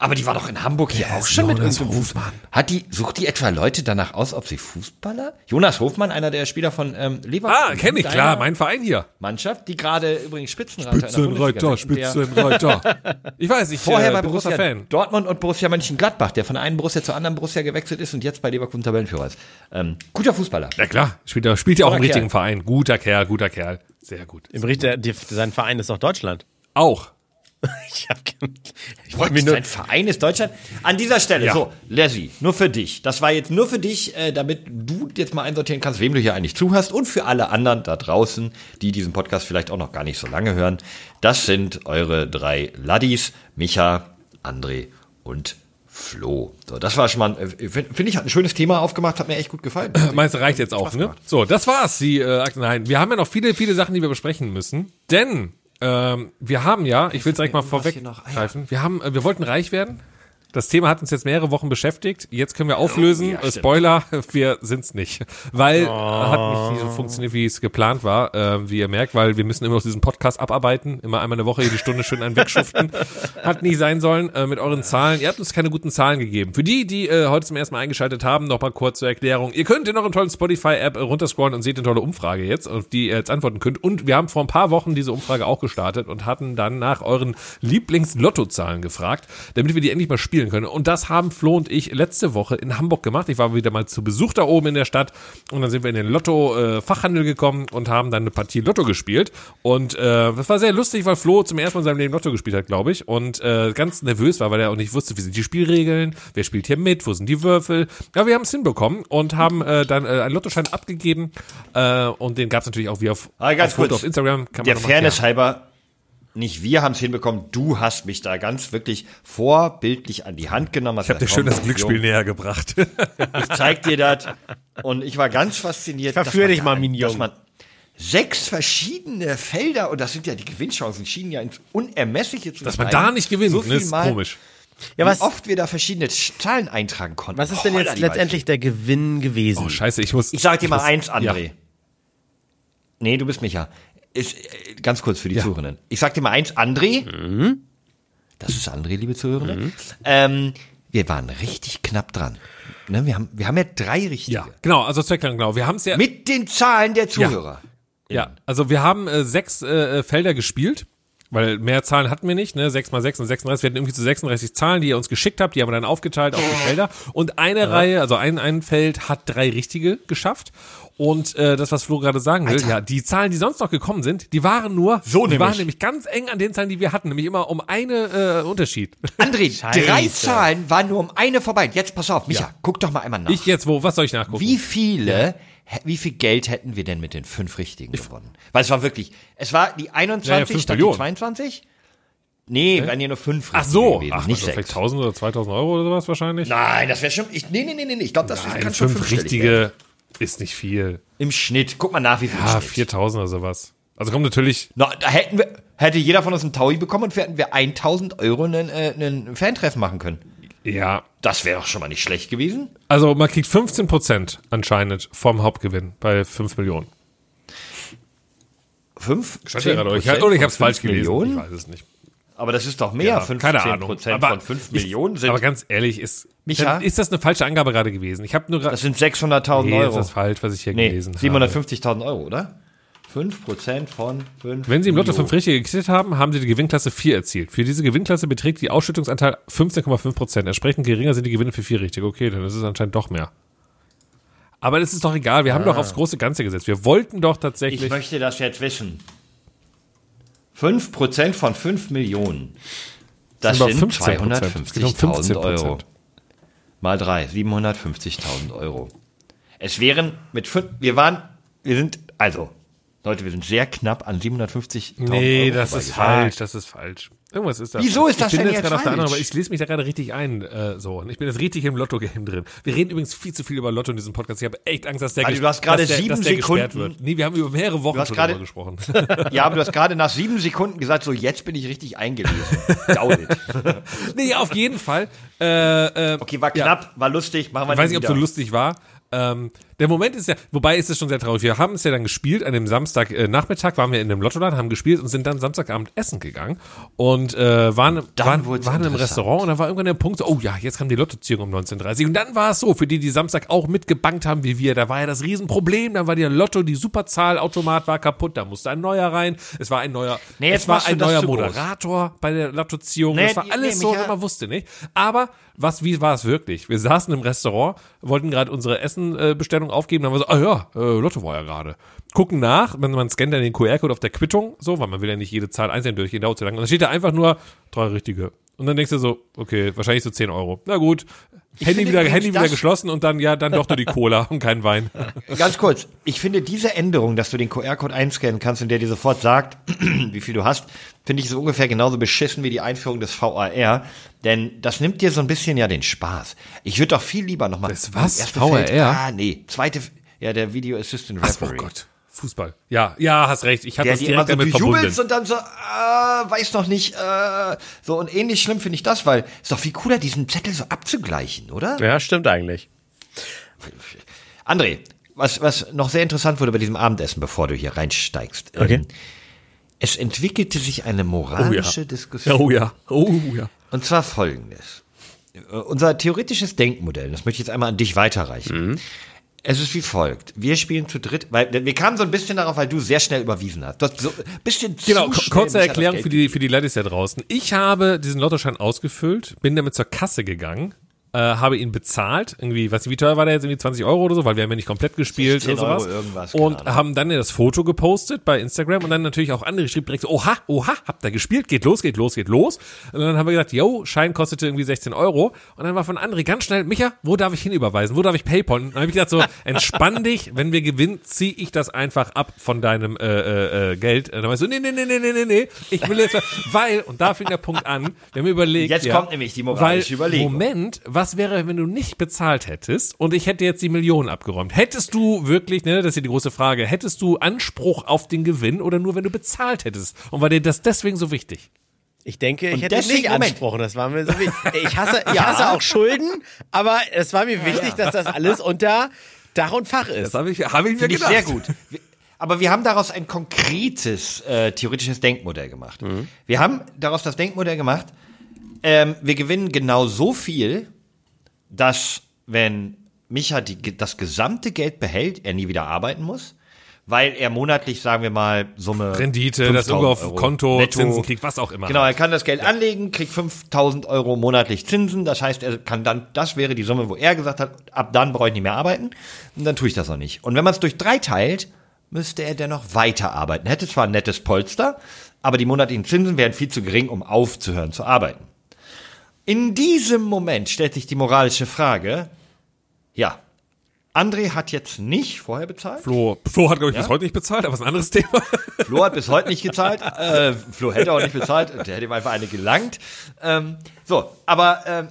Aber die war doch in Hamburg hier auch schon mit Jonas irgendeinem Hofmann. Hat die, sucht die etwa Leute danach aus, ob sie Fußballer? Jonas Hofmann, einer der Spieler von ähm, Leverkusen. Ah, kenne ich, klar, mein Verein hier. Mannschaft, die gerade übrigens Spitzenreiter in der Bundesliga Spitzenreiter, Spitzenreiter. Ich weiß, ich Vorher äh, bei Borussia Fan. Dortmund und Borussia Mönchengladbach, der von einem Borussia zur anderen Borussia gewechselt ist und jetzt bei Leverkusen Tabellenführer ist. Ähm, guter Fußballer. Ja klar, spielt, er- spielt ja auch im richtigen Kerl. Verein. Guter Kerl, guter Kerl. Sehr gut. Im Bericht, der, die, sein Verein ist doch Deutschland. Auch. Ich, hab, ich What? wollte mich nur. Sein Verein ist Deutschland. An dieser Stelle, Ja. so, Leslie, nur für dich. Das war jetzt nur für dich, äh, damit du jetzt mal einsortieren kannst, wem du hier eigentlich zuhörst und für alle anderen da draußen, die diesen Podcast vielleicht auch noch gar nicht so lange hören. Das sind eure drei Laddies, Micha, André und Flo. So, das war schon mal, äh, finde find ich, hat ein schönes Thema aufgemacht, hat mir echt gut gefallen. Meinst du, reicht jetzt auch, ne? So, das war's, die äh. Nein, wir haben ja noch viele, viele Sachen, die wir besprechen müssen. Denn ähm, wir haben ja, ich will direkt mal? Ah, vorweggreifen, wir haben, äh, wir wollten reich werden. Das Thema hat uns jetzt mehrere Wochen beschäftigt. Jetzt können wir auflösen. Oh, ja, Äh, stimmt. Spoiler, wir sind's nicht. Weil äh, hat nicht so funktioniert, wie es geplant war, äh, wie ihr merkt, weil wir müssen immer noch diesen Podcast abarbeiten. Immer einmal eine Woche jede Stunde schön einen wegschuften. Hat nie sein sollen äh, mit euren Zahlen. Ihr habt uns keine guten Zahlen gegeben. Für die, die äh, heute zum ersten Mal eingeschaltet haben, noch mal kurz zur Erklärung. Ihr könnt in euren tollen Spotify-App äh, runterscrollen und seht eine tolle Umfrage jetzt, auf die ihr jetzt antworten könnt. Und wir haben vor ein paar Wochen diese Umfrage auch gestartet und hatten dann nach euren Lieblings-Lotto-Zahlen gefragt, damit wir die endlich mal spielen können. Und das haben Flo und ich letzte Woche in Hamburg gemacht. Ich war wieder mal zu Besuch da oben in der Stadt und dann sind wir in den Lotto-Fachhandel gekommen und haben dann eine Partie Lotto gespielt. Und äh, das war sehr lustig, weil Flo zum ersten Mal in seinem Leben Lotto gespielt hat, glaube ich. Und äh, ganz nervös war, weil er auch nicht wusste, wie sind die Spielregeln, wer spielt hier mit, wo sind die Würfel. Ja, wir haben es hinbekommen und haben äh, dann äh, einen Lottoschein abgegeben. Äh, und den gab es natürlich auch wie auf, Aber ganz auf kurz, auf Instagram. Kann man Der Fairness halber, nicht wir haben es hinbekommen, du hast mich da ganz wirklich vorbildlich an die Hand genommen. Ich habe dir schön das Glücksspiel näher gebracht. Ich zeig dir das. Und ich war ganz fasziniert. verführe dich mal, Mignon. Dass man sechs verschiedene Felder, und das sind ja die Gewinnchancen, schienen ja ins Unermessliche zu Dass man da nicht gewinnt, so ne, viel ist mal, komisch. Ja, Wie was, oft wir da verschiedene Zahlen eintragen konnten. was ist denn jetzt letztendlich der Gewinn gewesen? Oh, scheiße, ich muss. Ich sag dir mal muss- eins, André. Ja. Nee, du bist Micha. Ist, äh, ganz kurz für die Ja. Zuhörenden. Ich sag dir mal eins, André. Das ist André, liebe Zuhörende. Ähm, wir waren richtig knapp dran. Ne, wir, haben, wir haben ja drei richtige. Ja, genau, also zur Erklärung, genau. Wir haben es ja. Mit den Zahlen der Zuhörer. Ja, also wir haben äh, sechs äh, Felder gespielt, weil mehr Zahlen hatten wir nicht, ne? Sechs mal sechs und 36. Wir hatten irgendwie zu 36 Zahlen, die ihr uns geschickt habt, die haben wir dann aufgeteilt auf die Felder. Und eine Reihe, also ein, ein Feld hat drei richtige geschafft. Und äh, das, was Flo gerade sagen will, Alter. ja, die Zahlen, die sonst noch gekommen sind, die waren nur, So die nämlich. waren nämlich ganz eng an den Zahlen, die wir hatten, nämlich immer um eine äh, Unterschied. André, Scheiße. drei Zahlen waren nur um eine vorbei. Jetzt pass auf, Micha, Ja. guck doch mal einmal nach. Ich jetzt, wo, was soll ich nachgucken? Wie viele, wie viel Geld hätten wir denn mit den fünf Richtigen gewonnen? Weil es war wirklich, es war die 21 Ja, statt Millionen. die 22? Nee, waren ja nur fünf Ach Richtige so, gewesen, ach, nicht also sechs. vielleicht 1000 oder 2000 Euro oder sowas wahrscheinlich. Nein, das wäre schon, ich, nee, nee, nee, nee, ich glaube, das Nein, kann schon fünf fünfstellig werden. richtige ist nicht viel. Im Schnitt, guck mal nach, wie viel Ja, Schnitt. 4000 oder sowas. Also kommt natürlich, Na, da hätten wir, hätte jeder von uns einen Taui bekommen und wir hätten wir 1000 Euro einen, äh, einen Fantreffen machen können. Ja, Das wäre doch schon mal nicht schlecht gewesen. Also man kriegt 15% anscheinend vom Hauptgewinn bei 5 Millionen. Fünf? Stand ja gerade, ich, 10% oder ich von habe es falsch fünf gelesen. Millionen? Ich weiß es nicht. Aber das ist doch mehr. Ja, 15 keine Ahnung. Prozent Aber von 5 ich- Millionen sind, Aber ganz ehrlich, ist, Micha? ist das eine falsche Angabe gerade gewesen. Ich habe nur das sind 600.000 Nee, Euro. das ist falsch, was ich hier nee, gelesen habe. 750.000 Euro, oder? 5% von 5 Wenn Sie im Lotto Millionen. 5 Richtige gekriegt haben, haben Sie die Gewinnklasse 4 erzielt. Für diese Gewinnklasse beträgt die Ausschüttungsanteil 15,5%. Entsprechend geringer sind die Gewinne für 4 Richtige. Okay, dann ist es anscheinend doch mehr. Aber das ist doch egal. Wir haben doch aufs große Ganze gesetzt. Wir wollten doch Ich tatsächlich. möchte das jetzt wissen. 5% von 5 Millionen. Das sind sind 15%. Es geht um 250.000 Euro. 15%. Mal 3, 750.000 Euro. Es wären mit fünf, wir waren, wir sind, also, Leute, wir sind sehr knapp an 750.000 Nee, Euro das ist falsch, das ist falsch. Irgendwas ist da. Wieso ist das ich bin denn jetzt jetzt gerade auf der anderen, falsch? aber ich lese mich da gerade richtig ein, äh, so. Und ich bin jetzt richtig im Lotto-Game drin. Wir reden übrigens viel zu viel über Lotto in diesem Podcast. Ich habe echt Angst, dass der, Also, du hast gerade sieben dass der Sekunden- wird. Nee, wir haben über mehrere Wochen schon gerade- darüber gesprochen. Ja, aber du hast gerade nach sieben Sekunden gesagt, so jetzt bin ich richtig eingelesen. Dauert. nee, auf jeden Fall. Äh, äh, Okay, war Ja. knapp, war lustig, machen wir ich weiß nicht, ob so wieder. lustig war. Ähm, Der Moment ist ja, wobei ist es schon sehr traurig. Wir haben es ja dann gespielt, an dem Samstag äh, waren wir in dem Lottoladen, haben gespielt und sind dann Samstagabend essen gegangen und äh, waren, Dann waren, waren im. Restaurant und da war irgendwann der Punkt, so, oh ja, jetzt kam die Lottoziehung um 19.30 und dann war es so, für die, die Samstag auch mitgebankt haben wie wir, da war ja das Riesenproblem, dann war der Lotto, die Superzahlautomat war kaputt, da musste ein neuer rein, es war ein neuer, Nee, jetzt es war ein neuer zu groß. Moderator bei der Lottoziehung, Nee, das war alles nee, so, und man wusste nicht. Aber was, wie war es wirklich? Wir saßen im Restaurant, wollten gerade unsere Essenbestellung aufgeben, dann war so, ah ja, äh, Lotto war ja gerade. Gucken nach, wenn man scannt dann den QR-Code auf der Quittung, so, weil man will ja nicht jede Zahl einzeln durchgehen, dauert zu lang. Und dann steht da einfach nur drei richtige. Und dann denkst du so, okay, wahrscheinlich so 10 Euro. Na gut. Handy finde wieder, Handy wieder geschlossen und dann, ja, dann doch nur die Cola und kein Wein. Ganz kurz, ich finde diese Änderung, dass du den QR-Code einscannen kannst und der dir sofort sagt, wie viel du hast, finde ich so ungefähr genauso beschissen wie die Einführung des VAR, denn das nimmt dir so ein bisschen ja den Spaß. Ich würde doch viel lieber nochmal... Das was? VAR? Ah, nee, zweite, ja, der Video Assistant Ach, oh Referee. Gott. Fußball. Ja, ja, hast recht. Ich habe Der das direkt so, du damit verbunden. jubelst und dann so, äh, weiß noch nicht, äh, so und ähnlich schlimm finde ich das, weil ist doch viel cooler, diesen Zettel so abzugleichen, oder? Ja, stimmt eigentlich. André, was, was noch sehr interessant wurde bei diesem Abendessen, bevor du hier reinsteigst. Okay. Ähm, es entwickelte sich eine moralische Diskussion. Oh ja. Oh ja. Und zwar folgendes. Äh, Unser theoretisches Denkmodell, das möchte ich jetzt einmal an dich weiterreichen. Mhm. Es ist wie folgt. Wir spielen zu dritt, weil wir kamen so ein bisschen darauf, weil du sehr schnell überwiesen hast. Du hast so bisschen Genau, zu kurze das Erklärung für die, für die Ladies da draußen. Ich habe diesen Lottoschein ausgefüllt, bin damit zur Kasse gegangen, äh, habe ihn bezahlt, irgendwie, was, wie teuer war der jetzt, irgendwie 20 Euro oder so, weil wir haben ja nicht komplett gespielt 16 und sowas. Euro irgendwas, und Ahnung. haben dann ja das Foto gepostet bei Instagram und dann natürlich auch andere geschrieben direkt so, oha, oha, habt ihr gespielt, geht los, geht los, geht los. Und dann haben wir gesagt, yo, Schein kostete irgendwie 16 Euro. Und dann war von André ganz schnell, Micha, wo darf ich hinüberweisen? Wo darf ich Paypal? Und dann habe ich gesagt so, entspann dich, wenn wir gewinnen, zieh ich das einfach ab von deinem äh, äh, äh, Geld. Und dann war ich so, nee, nee, nee, nee, nee, nee, nee, ich will jetzt, weil, und da fing der Punkt an, wir haben überlegt, Jetzt ja, kommt nämlich die moralische weil, Überlegung. Moment, was wäre, wenn du nicht bezahlt hättest und ich hätte jetzt die Millionen abgeräumt? Hättest du wirklich, ne, das ist ja die große Frage, hättest du Anspruch auf den Gewinn oder nur, wenn du bezahlt hättest? Und war dir das deswegen so wichtig? Ich denke, ich Und hätte deswegen- nicht Moment. Anspruch. Das war mir so wichtig. Ich hasse, ich hasse auch Schulden, aber es war mir wichtig, dass das alles unter Dach und Fach ist. Das habe ich, hab ich mir Finde ich gedacht. sehr gut. Aber wir haben daraus ein konkretes äh, theoretisches Denkmodell gemacht. Wir haben daraus das Denkmodell gemacht, ähm, wir gewinnen genau so viel, dass wenn Micha die, das gesamte Geld behält, er nie wieder arbeiten muss, weil er monatlich, sagen wir mal, Summe Rendite, 5000 das irgendwo auf Euro Konto, netto. Zinsen kriegt, was auch immer. Genau, er kann das Geld anlegen, kriegt 5000 Euro monatlich Zinsen. Das heißt, er kann dann, das wäre die Summe, wo er gesagt hat, ab dann brauche ich nicht mehr arbeiten. Und dann tue ich das noch nicht. Und wenn man es durch drei teilt, müsste er dennoch weiterarbeiten. Hätte zwar ein nettes Polster, aber die monatlichen Zinsen wären viel zu gering, um aufzuhören zu arbeiten. In diesem Moment stellt sich die moralische Frage, ja, André hat jetzt nicht vorher bezahlt. Flo, Flo hat, glaube ich, Ja? bis heute nicht bezahlt, aber ist ein anderes Thema. Flo hat bis heute nicht gezahlt. Äh, Flo hätte auch nicht bezahlt. Der hätte ihm einfach eine gelangt. Ähm, so, aber ähm,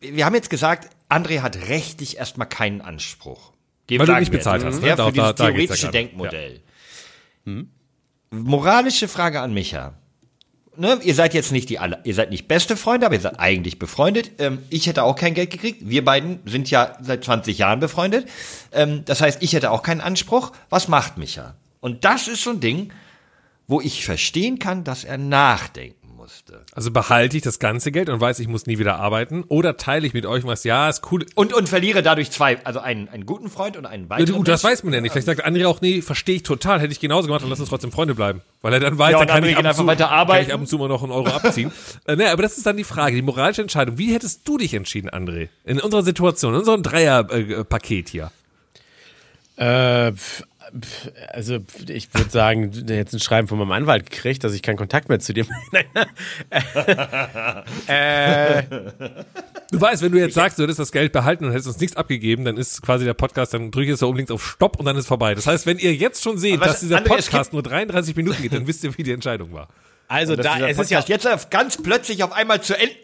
wir haben jetzt gesagt, André hat rechtlich erstmal keinen Anspruch. Den Weil du nicht bezahlt hast, ne? Ja, Da- für dieses da- da geht's ja theoretische gerade. Denkmodell. Moralische Frage an Micha. Ne, ihr seid jetzt nicht die alle, ihr seid nicht beste Freunde, aber ihr seid eigentlich befreundet. Ähm, ich hätte auch kein Geld gekriegt. Wir beiden sind ja seit 20 Jahren befreundet. Ähm, das heißt, ich hätte auch keinen Anspruch. Was macht Micha? Und das ist so ein Ding, wo ich verstehen kann, dass er nachdenken musste. Also behalte ich das ganze Geld und weiß, ich muss nie wieder arbeiten oder teile ich mit euch was, ja, ist cool. Und, und verliere dadurch zwei, also einen, einen guten Freund und einen Ja, weiteren. du, das Menschen. weiß man ja nicht. Vielleicht sagt André auch, nee, verstehe ich total, hätte ich genauso gemacht und lass uns trotzdem Freunde bleiben. Weil er dann weiß, Ja, da und kann ich, ab zu, weiter kann arbeiten. ich ab und zu mal noch einen Euro abziehen. äh, ne, aber das ist dann die Frage, die moralische Entscheidung. Wie hättest du dich entschieden, André? In unserer Situation, in unserem Dreier-Paket hier. Äh, also ich würde sagen, du jetzt ein Schreiben von meinem Anwalt gekriegt, dass ich keinen Kontakt mehr zu dir. Äh, Du weißt, wenn du jetzt sagst, du hättest das Geld behalten und hättest uns nichts abgegeben, dann ist quasi der Podcast, dann drücke ich jetzt da unbedingt auf Stopp und dann ist vorbei. Das heißt, wenn ihr jetzt schon seht, Aber dass was- dieser André, Podcast nur 33 Minuten geht, dann wisst ihr, wie die Entscheidung war. also Dass da es ist ja jetzt ganz plötzlich auf einmal zu Ende.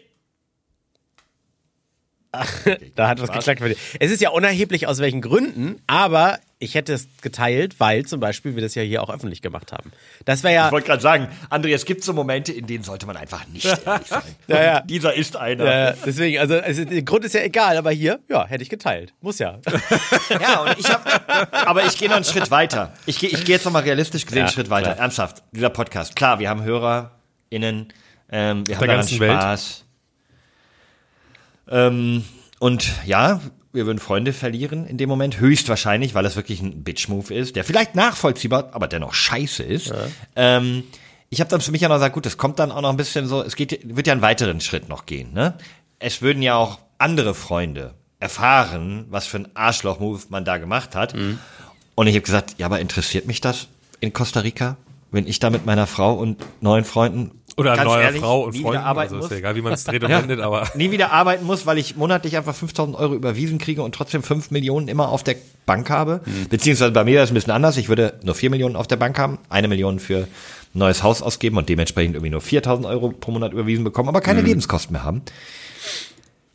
da hat was geklackt. Es ist ja unerheblich aus welchen Gründen, aber ich hätte es geteilt, weil zum Beispiel wir das ja hier auch öffentlich gemacht haben. Das wäre ja. Ich wollte gerade sagen, André, es gibt so Momente, in denen sollte man einfach nicht ehrlich sein. Ja, ja. Dieser ist einer. Äh, deswegen, also, also der Grund ist ja egal, aber hier, ja, hätte ich geteilt. Muss ja. Ja, und ich hab, aber ich gehe noch einen Schritt weiter. Ich gehe ich geh jetzt noch mal realistisch gesehen Ja, einen Schritt weiter. klar. Ernsthaft, dieser Podcast. Klar, wir haben HörerInnen, ähm, wir haben der ganzen Welt. Spaß. Ähm, und ja, wir würden Freunde verlieren in dem Moment, höchstwahrscheinlich, weil es wirklich ein Bitch-Move ist, der vielleicht nachvollziehbar, aber dennoch scheiße ist. Ähm, ich habe dann für mich ja noch gesagt, gut, es kommt dann auch noch ein bisschen so, es geht, wird ja einen weiteren Schritt noch gehen. Ne? Es würden ja auch andere Freunde erfahren, was für ein Arschloch-Move man da gemacht hat. Und ich habe gesagt, ja, aber interessiert mich das in Costa Rica, wenn ich da mit meiner Frau und neuen Freunden Oder ganz neuer ehrlich, Frau und Freunden. arbeiten Also ist ja egal, wie man es dreht und wendet, aber. nie wieder arbeiten muss, weil ich monatlich einfach 5000 Euro überwiesen kriege und trotzdem 5 Millionen immer auf der Bank habe. Beziehungsweise bei mir ist es ein bisschen anders. Ich würde nur 4 Millionen auf der Bank haben, eine Million für ein neues Haus ausgeben und dementsprechend irgendwie nur 4000 Euro pro Monat überwiesen bekommen, aber keine Lebenskosten mehr haben.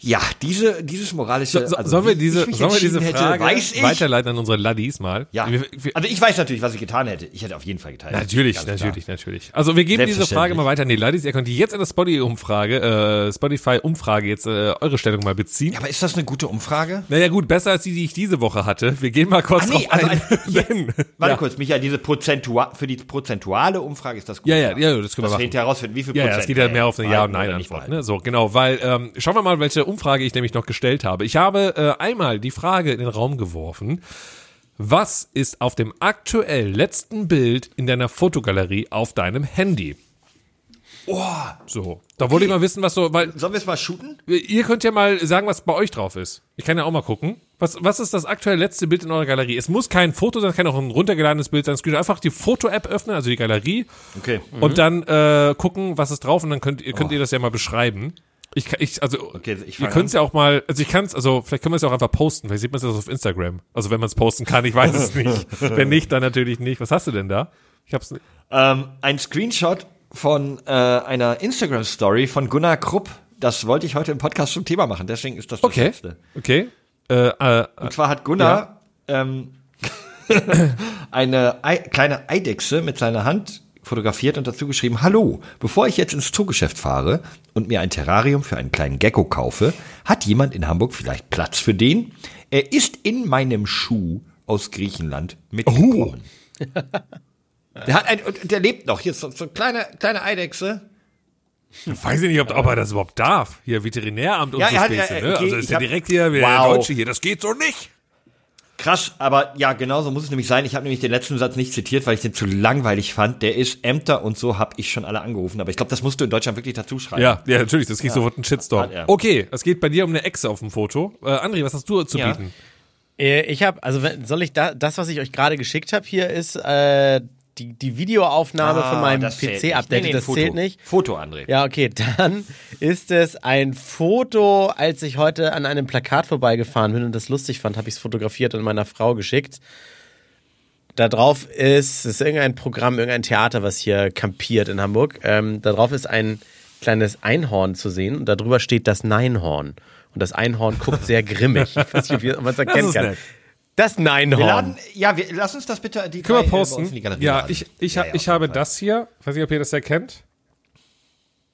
Ja, diese, dieses moralische. So, also sollen wir diese, sollen wir diese Frage ich. weiterleiten an unsere Laddies mal? Ja, Wir, wir, also ich weiß natürlich, was ich getan hätte. Ich hätte auf jeden Fall geteilt. Natürlich, Ganz klar. natürlich, natürlich. Also wir geben diese Frage mal weiter an die Ladies. Ihr könnt jetzt in der Spotify-Umfrage, äh, Spotify-Umfrage jetzt äh, eure Stellung mal beziehen. Ja, aber ist das eine gute Umfrage? Naja gut, besser als die, die ich diese Woche hatte. Wir gehen mal kurz Ah, nee, drauf also ein. hier-. Warte ja. kurz, Michael, diese Prozentua für die prozentuale Umfrage ist das gut. Ja, ja, ja, das können wir das machen. fehlt herausfinden, wie viel Ja, ja, Prozent. es geht ja mehr auf eine Ja- und Nein-Antwort. Ne? So, genau, weil, ähm, schauen wir mal, welche Umfrage ich nämlich noch gestellt habe. Ich habe äh, einmal die Frage in den Raum geworfen, was ist auf dem aktuell letzten Bild in deiner Fotogalerie auf deinem Handy? Oh, So, da wollte ich mal wissen, was so, weil sollen wir es mal shooten? Ihr könnt ja mal sagen, was bei euch drauf ist. Ich kann ja auch mal gucken. Was, was ist das aktuell letzte Bild in eurer Galerie? Es muss kein Foto sein, es kann auch ein runtergeladenes Bild sein. Es könnt einfach die Foto-App öffnen, also die Galerie, Okay. und dann äh, gucken, was ist drauf und dann könnt könnt ihr das ja mal beschreiben. Ich, kann- ich also Okay, ich ihr könnt es ja auch mal, also ich kann es, also vielleicht können wir es ja auch einfach posten. Vielleicht sieht man es auf Instagram. Also wenn man es posten kann, ich weiß es nicht. wenn nicht, dann natürlich nicht. Was hast du denn da? Ich hab's nicht. Ähm, ein Screenshot von äh, einer Instagram-Story von Gunnar Krupp. Das wollte ich heute im Podcast zum Thema machen, deswegen ist das das Okay, Letzte. okay. Äh, äh, Und zwar hat Gunnar ähm, eine Ei kleine Eidechse mit seiner Hand fotografiert und dazu geschrieben, hallo, bevor ich jetzt ins Zoogeschäft fahre und mir ein Terrarium für einen kleinen Gecko kaufe, hat jemand in Hamburg vielleicht Platz für den? Er ist in meinem Schuh aus Griechenland mitgekommen. Der hat ein, der lebt noch. Hier ist so, so eine kleine, kleine Eidechse. Weiß ich nicht, ob, ob er das überhaupt darf. Hier Veterinäramt und Ja, so hat- Späße, er- ne? okay, Also ist ich ja direkt hier, der Wow. Deutsche hier, das geht so nicht. Krass, aber ja, genau so muss es nämlich sein. Ich habe nämlich den letzten Satz nicht zitiert, weil ich den zu langweilig fand. Der ist Ämter und so habe ich schon alle angerufen. Aber ich glaube, das musst du in Deutschland wirklich dazu schreiben. Ja, ja, natürlich, das kriegst du sofort einen Shitstorm. Okay, es geht bei dir um eine Echse auf dem Foto. Äh, André, was hast du zu Ja. bieten? Äh, Ich habe, also soll ich da, das, was ich euch gerade geschickt habe, hier ist äh, die, die Videoaufnahme von meinem Ah, zählt nicht. PC-Update. Nee, nee, das Foto. zählt nicht. Foto, André. Ja, okay, dann ist es ein Foto, als ich heute an einem Plakat vorbeigefahren bin und das lustig fand, habe ich es fotografiert und meiner Frau geschickt. Da drauf ist, es ist irgendein Programm, irgendein Theater, was hier kampiert in Hamburg. Ähm, da drauf ist ein kleines Einhorn zu sehen und darüber steht das Neinhorn. Und das Einhorn guckt sehr grimmig. Ich weiß nicht, ob man es erkennen kann. nett. Das Wir Neinhorn. laden, ja, wir, lass uns das bitte die Können wir drei, äh, bei uns posten? in die Galerie Ja, laden. ich, ich, Ja, ha- ja, ich habe Fall. das hier. Weiß nicht, ob ihr das erkennt.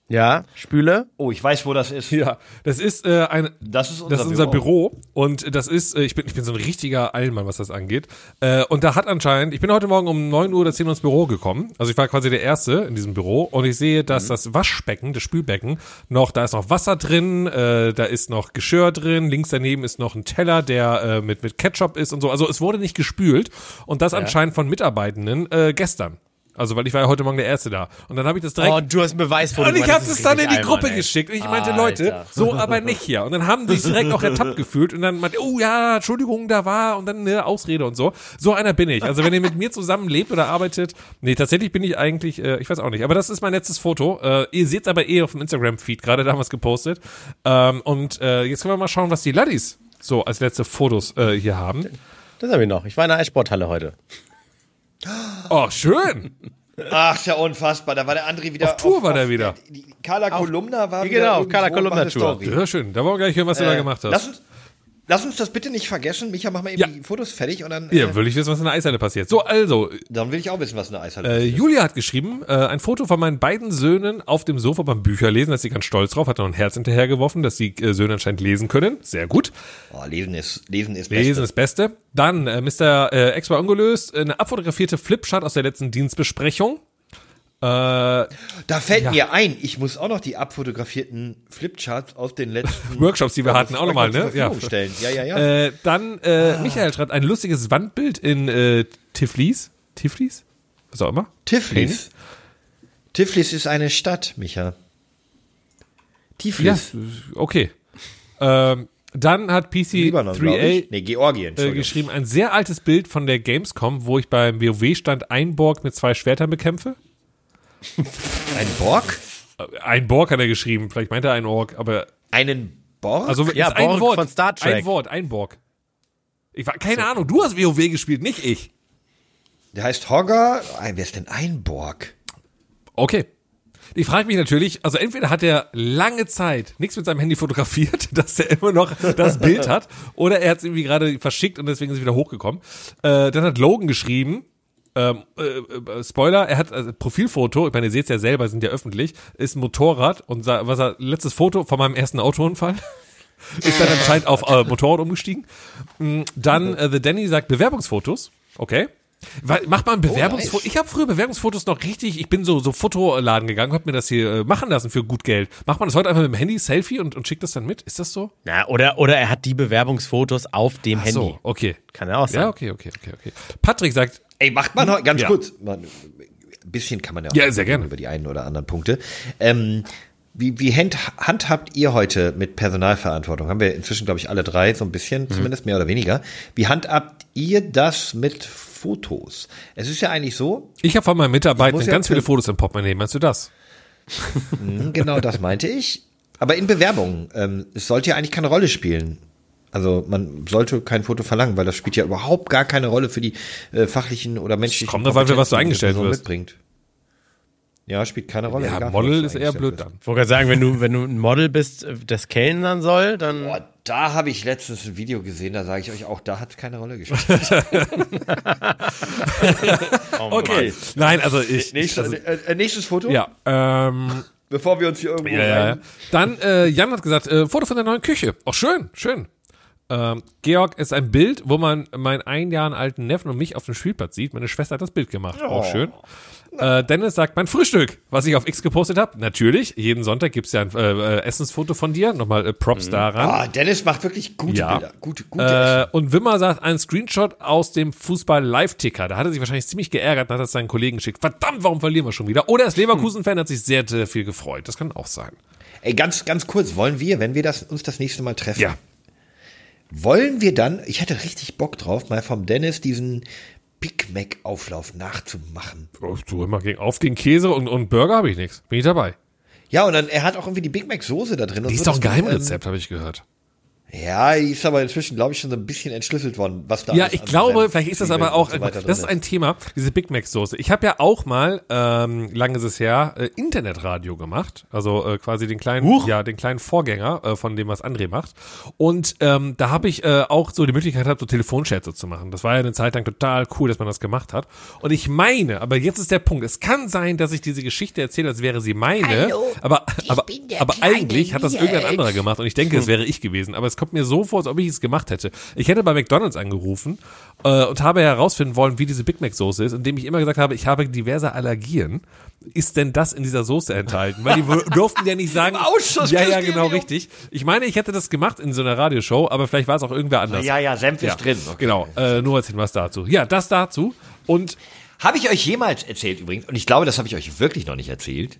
Ja, Spüle. Oh, ich weiß, wo das ist. Ja, das ist äh, ein, Das ist unser, das ist unser Büro. und das ist, äh, ich bin, ich bin so ein richtiger Eilmann, was das angeht. Äh, und da hat anscheinend, ich bin heute Morgen um 9 Uhr oder 10 Uhr ins Büro gekommen. Also ich war quasi der Erste in diesem Büro und ich sehe, dass das Waschbecken, das Spülbecken, noch, da ist noch Wasser drin, äh, da ist noch Geschirr drin, links daneben ist noch ein Teller, der äh, mit, mit Ketchup ist und so. Also es wurde nicht gespült und das anscheinend von Mitarbeitenden äh, gestern. Also weil ich war ja heute Morgen der Erste da. Und dann habe ich das direkt Oh, du hast ein Beweisfoto. und ich habe es dann in die Gruppe ey. geschickt und ich meinte, Alter. Leute, so aber nicht hier. Und dann haben sich direkt auch ertappt gefühlt und dann meinte, oh ja, Entschuldigung, da war und dann eine Ausrede und so. So einer bin ich. Also wenn ihr mit mir zusammen lebt oder arbeitet, nee, tatsächlich bin ich eigentlich, äh, ich weiß auch nicht, aber das ist mein letztes Foto. Äh, ihr seht aber eh auf dem Instagram-Feed, gerade damals gepostet. Ähm, und äh, jetzt können wir mal schauen, was die Laddies so als letzte Fotos äh, hier haben. Das habe ich noch. Ich war in der Eissporthalle heute. Oh, schön. Ach, ist ja unfassbar. Da war der André wieder. Auf Tour war der wieder. Die Carla Kolumna war Genau, wieder. irgendwo, Carla Kolumna Tour. Story. Ja, schön. Da wollen wir gleich hören, was du da Äh, gemacht hast. Lass uns, lass uns das bitte nicht vergessen. Micha, mach mal eben Ja. die Fotos fertig und dann, Ja, äh, will ich wissen, was in der Eishalle passiert. So, also, dann will ich auch wissen, was eine Eishalle Äh, ist. Julia hat geschrieben, äh, ein Foto von meinen beiden Söhnen auf dem Sofa beim Bücherlesen, da ist sie ganz stolz drauf, hat noch ein Herz hinterhergeworfen, dass die äh, Söhne anscheinend lesen können. Sehr gut. Oh, lesen ist, lesen ist Lesen Beste. ist Beste. Dann, äh, Mr. Äh, Ex war ungelöst, eine abfotografierte Flipchart aus der letzten Dienstbesprechung. Äh, Da fällt Ja. mir ein, ich muss auch noch die abfotografierten Flipcharts aus den letzten Workshops, die wir Ja, hatten, auch nochmal, ne? Ja. Stellen. Ja, ja, ja. äh, dann, äh, Michael schreibt ein lustiges Wandbild in äh, Tiflis. Tiflis? Was auch immer. Tiflis. Tiflis ist eine Stadt, Micha. Ja, Tiflis. okay. Ähm, dann hat Libanon, glaub PC3A ich. Nee, Georgien. äh, geschrieben, ein sehr altes Bild von der Gamescom, wo ich beim WoW-Stand Einborg mit zwei Schwertern bekämpfe. Ein Borg? Ein Borg hat er geschrieben, vielleicht meint er ein Org, aber Einen Borg? also Ja, ist ein Borg Wort, von Star Trek. Ein Wort, ein Borg. Ich war keine Ahnung, du hast WoW gespielt, nicht ich. Der heißt Hogger. Wer ist denn ein Borg? Okay. Ich frage mich natürlich, also entweder hat er lange Zeit nichts mit seinem Handy fotografiert, dass er immer noch das Bild hat, oder er hat es irgendwie gerade verschickt und deswegen ist es wieder hochgekommen. Äh, dann hat Logan geschrieben, ähm, äh, äh, Spoiler, er hat also Profilfoto, ich meine, ihr seht es ja selber, sind ja öffentlich, ist ein Motorrad und was er, letztes Foto von meinem ersten Autounfall. Ist dann anscheinend auf äh, Motorrad umgestiegen. Mm, Dann äh, The Danny sagt Bewerbungsfotos. Okay. Macht man Bewerbungsfotos? nice. Ich habe früher Bewerbungsfotos noch richtig, ich bin so so Fotoladen gegangen, hab mir das hier äh, machen lassen für gut Geld. Macht man das heute einfach mit dem Handy, Selfie und, und schickt das dann mit? Ist das so? Na, oder, oder er hat die Bewerbungsfotos auf dem Ach Handy. so, okay. Kann ja auch sein. Ja, okay, okay, okay, okay. Patrick sagt, Ey, macht man heute, ganz Ja. kurz. Man, ein bisschen kann man ja auch Ja, sehr gerne. über die einen oder anderen Punkte. Ähm, wie wie hand, handhabt ihr heute mit Personalverantwortung? Haben wir inzwischen, glaube ich, alle drei so ein bisschen, zumindest mehr oder weniger. Wie handhabt ihr das mit Fotos? Es ist ja eigentlich so, ich habe von meinen Mitarbeitern ja ganz viele Fotos im Portemonnaie. Meinst du das? Hm, Genau, das meinte ich. Aber in Bewerbungen, ähm, es sollte ja eigentlich keine Rolle spielen. Also man sollte kein Foto verlangen, weil das spielt ja überhaupt gar keine Rolle für die äh, fachlichen oder menschlichen kommt für was du eingestellt wirst. mitbringt. Ja, spielt keine Rolle. Ja, egal, Model ist eher blöd dann. Ich wollte gerade sagen, wenn du, wenn du ein Model bist, äh, das kellnern soll, dann. Boah, da habe ich letztens ein Video gesehen, da sage ich euch auch, da hat es keine Rolle gespielt. okay. Nein, also ich. Nächstes, also, äh, äh, nächstes Foto, ja, ähm, bevor wir uns hier irgendwo Ja, ja, ja. Dann, äh, Jan hat gesagt, äh, Foto von der neuen Küche. Auch schön, schön. Ähm, Georg ist ein Bild, wo man meinen ein Jahren alten Neffen und mich auf dem Spielplatz sieht. Meine Schwester hat das Bild gemacht. Auch schön. Äh, Dennis sagt, mein Frühstück, was ich auf X gepostet habe. Natürlich, jeden Sonntag gibt's ja ein äh, äh, Essensfoto von dir. Nochmal äh, Props daran. Ah, Dennis macht wirklich gute Ja. Bilder. Gute, gute. Äh, und Wimmer sagt, ein Screenshot aus dem Fußball-Live-Ticker. Da hat er sich wahrscheinlich ziemlich geärgert und hat das seinen Kollegen geschickt. Verdammt, warum verlieren wir schon wieder? Oder er ist Leverkusen-Fan, hat sich sehr, sehr viel gefreut. Das kann auch sein. Ey, ganz, ganz kurz, wollen wir, wenn wir das, uns das nächste Mal treffen, Ja. Wollen wir dann, ich hätte richtig Bock drauf, mal vom Dennis diesen Big Mac Auflauf nachzumachen. Oh, du immer gegen, auf gegen Käse und, und Burger habe ich nichts. Bin ich dabei. Ja, und dann, er hat auch irgendwie die Big Mac Soße da drin. Die ist so, doch ein du, Geheimrezept, habe ich gehört. Ja, die ist aber inzwischen, glaube ich, schon so ein bisschen entschlüsselt worden, was da Ja, alles ich an glaube, vielleicht ist das aber auch, so das ist ein Thema, diese Big Mac Soße. Ich habe ja auch mal, ähm, lange ist es her, äh, Internetradio gemacht, also äh, quasi den kleinen, ja, den kleinen Vorgänger äh, von dem, was André macht. Und ähm, da habe ich äh, auch so die Möglichkeit gehabt, so Telefonchats zu machen. Das war ja eine Zeit lang total cool, dass man das gemacht hat. Und ich meine, aber jetzt ist der Punkt, es kann sein, dass ich diese Geschichte erzähle, als wäre sie meine, Hallo, aber, ich aber, bin der aber eigentlich hat das irgendein anderer gemacht und ich denke, es wäre ich gewesen. Aber es kommt mir so vor, als ob ich es gemacht hätte. Ich hätte bei McDonalds angerufen äh, und habe herausfinden wollen, wie diese Big Mac Soße ist, indem ich immer gesagt habe, ich habe diverse Allergien. Ist denn das in dieser Soße enthalten? Weil die durften ja nicht sagen. Ja, ja, genau, richtig. Ich meine, ich hätte das gemacht in so einer Radioshow, aber vielleicht war es auch irgendwer anders. Ja, ja, Senf ist drin. Okay. Genau, äh, nur als Hinweis dazu. Ja, das dazu. Und Habe ich euch jemals erzählt übrigens, und ich glaube, das habe ich euch wirklich noch nicht erzählt,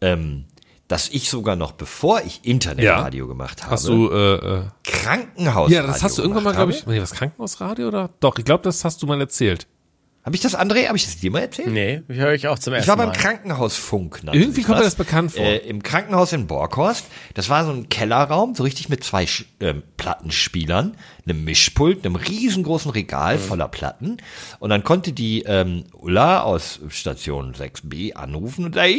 ähm, dass ich sogar noch bevor ich Internetradio gemacht habe, hast du, äh, äh, Krankenhaus. ja, das hast du irgendwann mal, glaube ich, nee, was Krankenhausradio oder? Doch, ich glaube, das hast du mal erzählt. Habe ich das, André? Habe ich das dir mal erzählt? Nee, höre ich auch zum ersten Ich war beim Mal. Krankenhausfunk. Irgendwie kommt mir das bekannt vor. Äh, Im Krankenhaus in Borkhorst. Das war so ein Kellerraum, so richtig mit zwei Sch ähm, Plattenspielern, einem Mischpult, einem riesengroßen Regal voller Platten. Und dann konnte die ähm, Ulla aus Station 6b anrufen und sagen,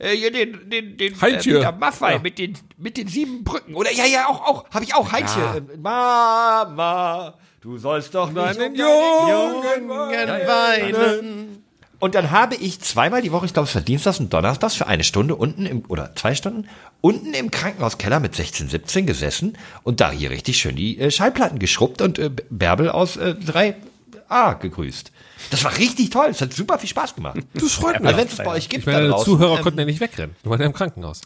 äh, hier den, den, den äh, Heintje. Peter Maffei Ja. mit den mit den sieben Brücken. Oder ja, ja, auch, auch, habe ich auch, Heintje. Äh, Mama, du sollst doch nicht Deinen Jungen Jungen weinen. und dann habe ich zweimal die Woche, ich glaube es war Dienstags und Donnerstags für eine Stunde unten im, oder zwei Stunden, unten im Krankenhauskeller mit 16, 17 gesessen und da hier richtig schön die äh, Schallplatten geschrubbt und äh, Bärbel aus äh, 3a gegrüßt. Das war richtig toll, es hat super viel Spaß gemacht. Das freut mich. Also wenn es bei euch gibt, Ich meine, draußen, Zuhörer ähm, konnten ja nicht wegrennen. Die waren ja im Krankenhaus.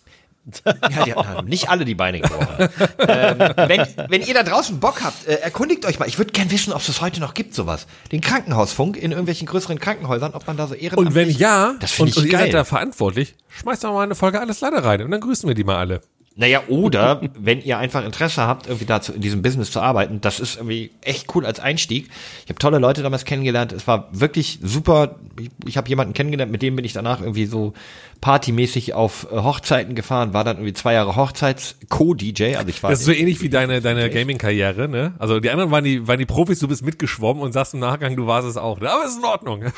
Ja, die haben nicht alle die Beine gebrochen. ähm, wenn, wenn ihr da draußen Bock habt, äh, erkundigt euch mal. Ich würde gern wissen, ob es heute noch gibt, sowas. Den Krankenhausfunk in irgendwelchen größeren Krankenhäusern, ob man da so ehrenamtlich... Und wenn ja, das und, ich und ihr seid da verantwortlich, schmeißt doch mal eine Folge alles leider rein und dann grüßen wir die mal alle. Naja, oder wenn ihr einfach Interesse habt, irgendwie dazu in diesem Business zu arbeiten, das ist irgendwie echt cool als Einstieg. Ich habe tolle Leute damals kennengelernt. Es war wirklich super. Ich, ich habe jemanden kennengelernt, mit dem bin ich danach irgendwie so partymäßig auf äh, Hochzeiten gefahren, war dann irgendwie zwei Jahre Hochzeits-Co-DJ. Also ich war Das ist so ähnlich wie deine, deine Gaming-Karriere, ne? Also die anderen waren die, waren die Profis, du bist mitgeschwommen und sagst im Nachgang, du warst es auch. Ne? Aber es ist in Ordnung.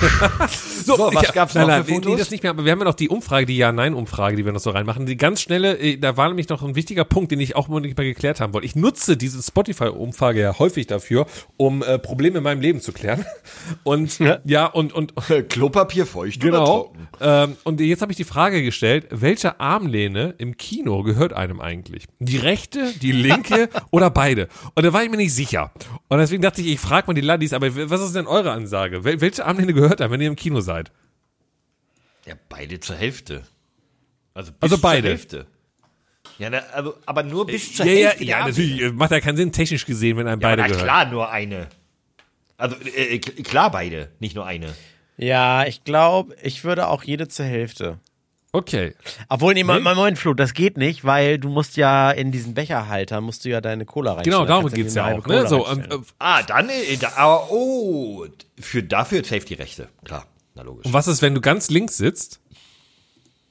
So, was gab's noch nein, für nein, Fotos? Nee, das nicht mehr, aber wir haben ja noch die Umfrage, die Ja-Nein-Umfrage, die wir noch so reinmachen. Die ganz schnelle, äh, da war nämlich noch ein wichtiger Punkt, den ich auch mal nicht mehr geklärt haben wollte. Ich nutze diese Spotify-Umfrage ja häufig dafür, um äh, Probleme in meinem Leben zu klären. Und ja, und, und Klopapier feucht Genau. Ähm, und jetzt habe ich die Frage gestellt, welche Armlehne im Kino gehört einem eigentlich? Die rechte, die linke oder beide? Und da war ich mir nicht sicher. Und deswegen dachte ich, ich frage mal die Laddies, aber was ist denn eure Ansage? Wel welche Armlehne gehört einem, wenn ihr im Kino seid? Ja, beide zur Hälfte. Also, Also beide. Zur Hälfte. Ja, na, also, aber nur bis zur ja, ja, Hälfte. ja, Armlehne. natürlich. äh, Macht ja keinen Sinn, technisch gesehen, wenn einem Ja, beide na gehört. klar, nur eine. Also äh, k- klar beide, nicht nur eine. Ja, ich glaube, ich würde auch jede zur Hälfte. Okay. Obwohl, nee, nee. Moment, Flo, das geht nicht, weil du musst ja in diesen Becherhalter, musst du ja deine Cola reinstellen. Genau, Da darum geht's eine ja auch. Ne? So, und, reinstellen. äh, Ah, dann, äh, da, aber, oh, für, dafür safe die Rechte. Klar, na logisch. und was ist, wenn du ganz links sitzt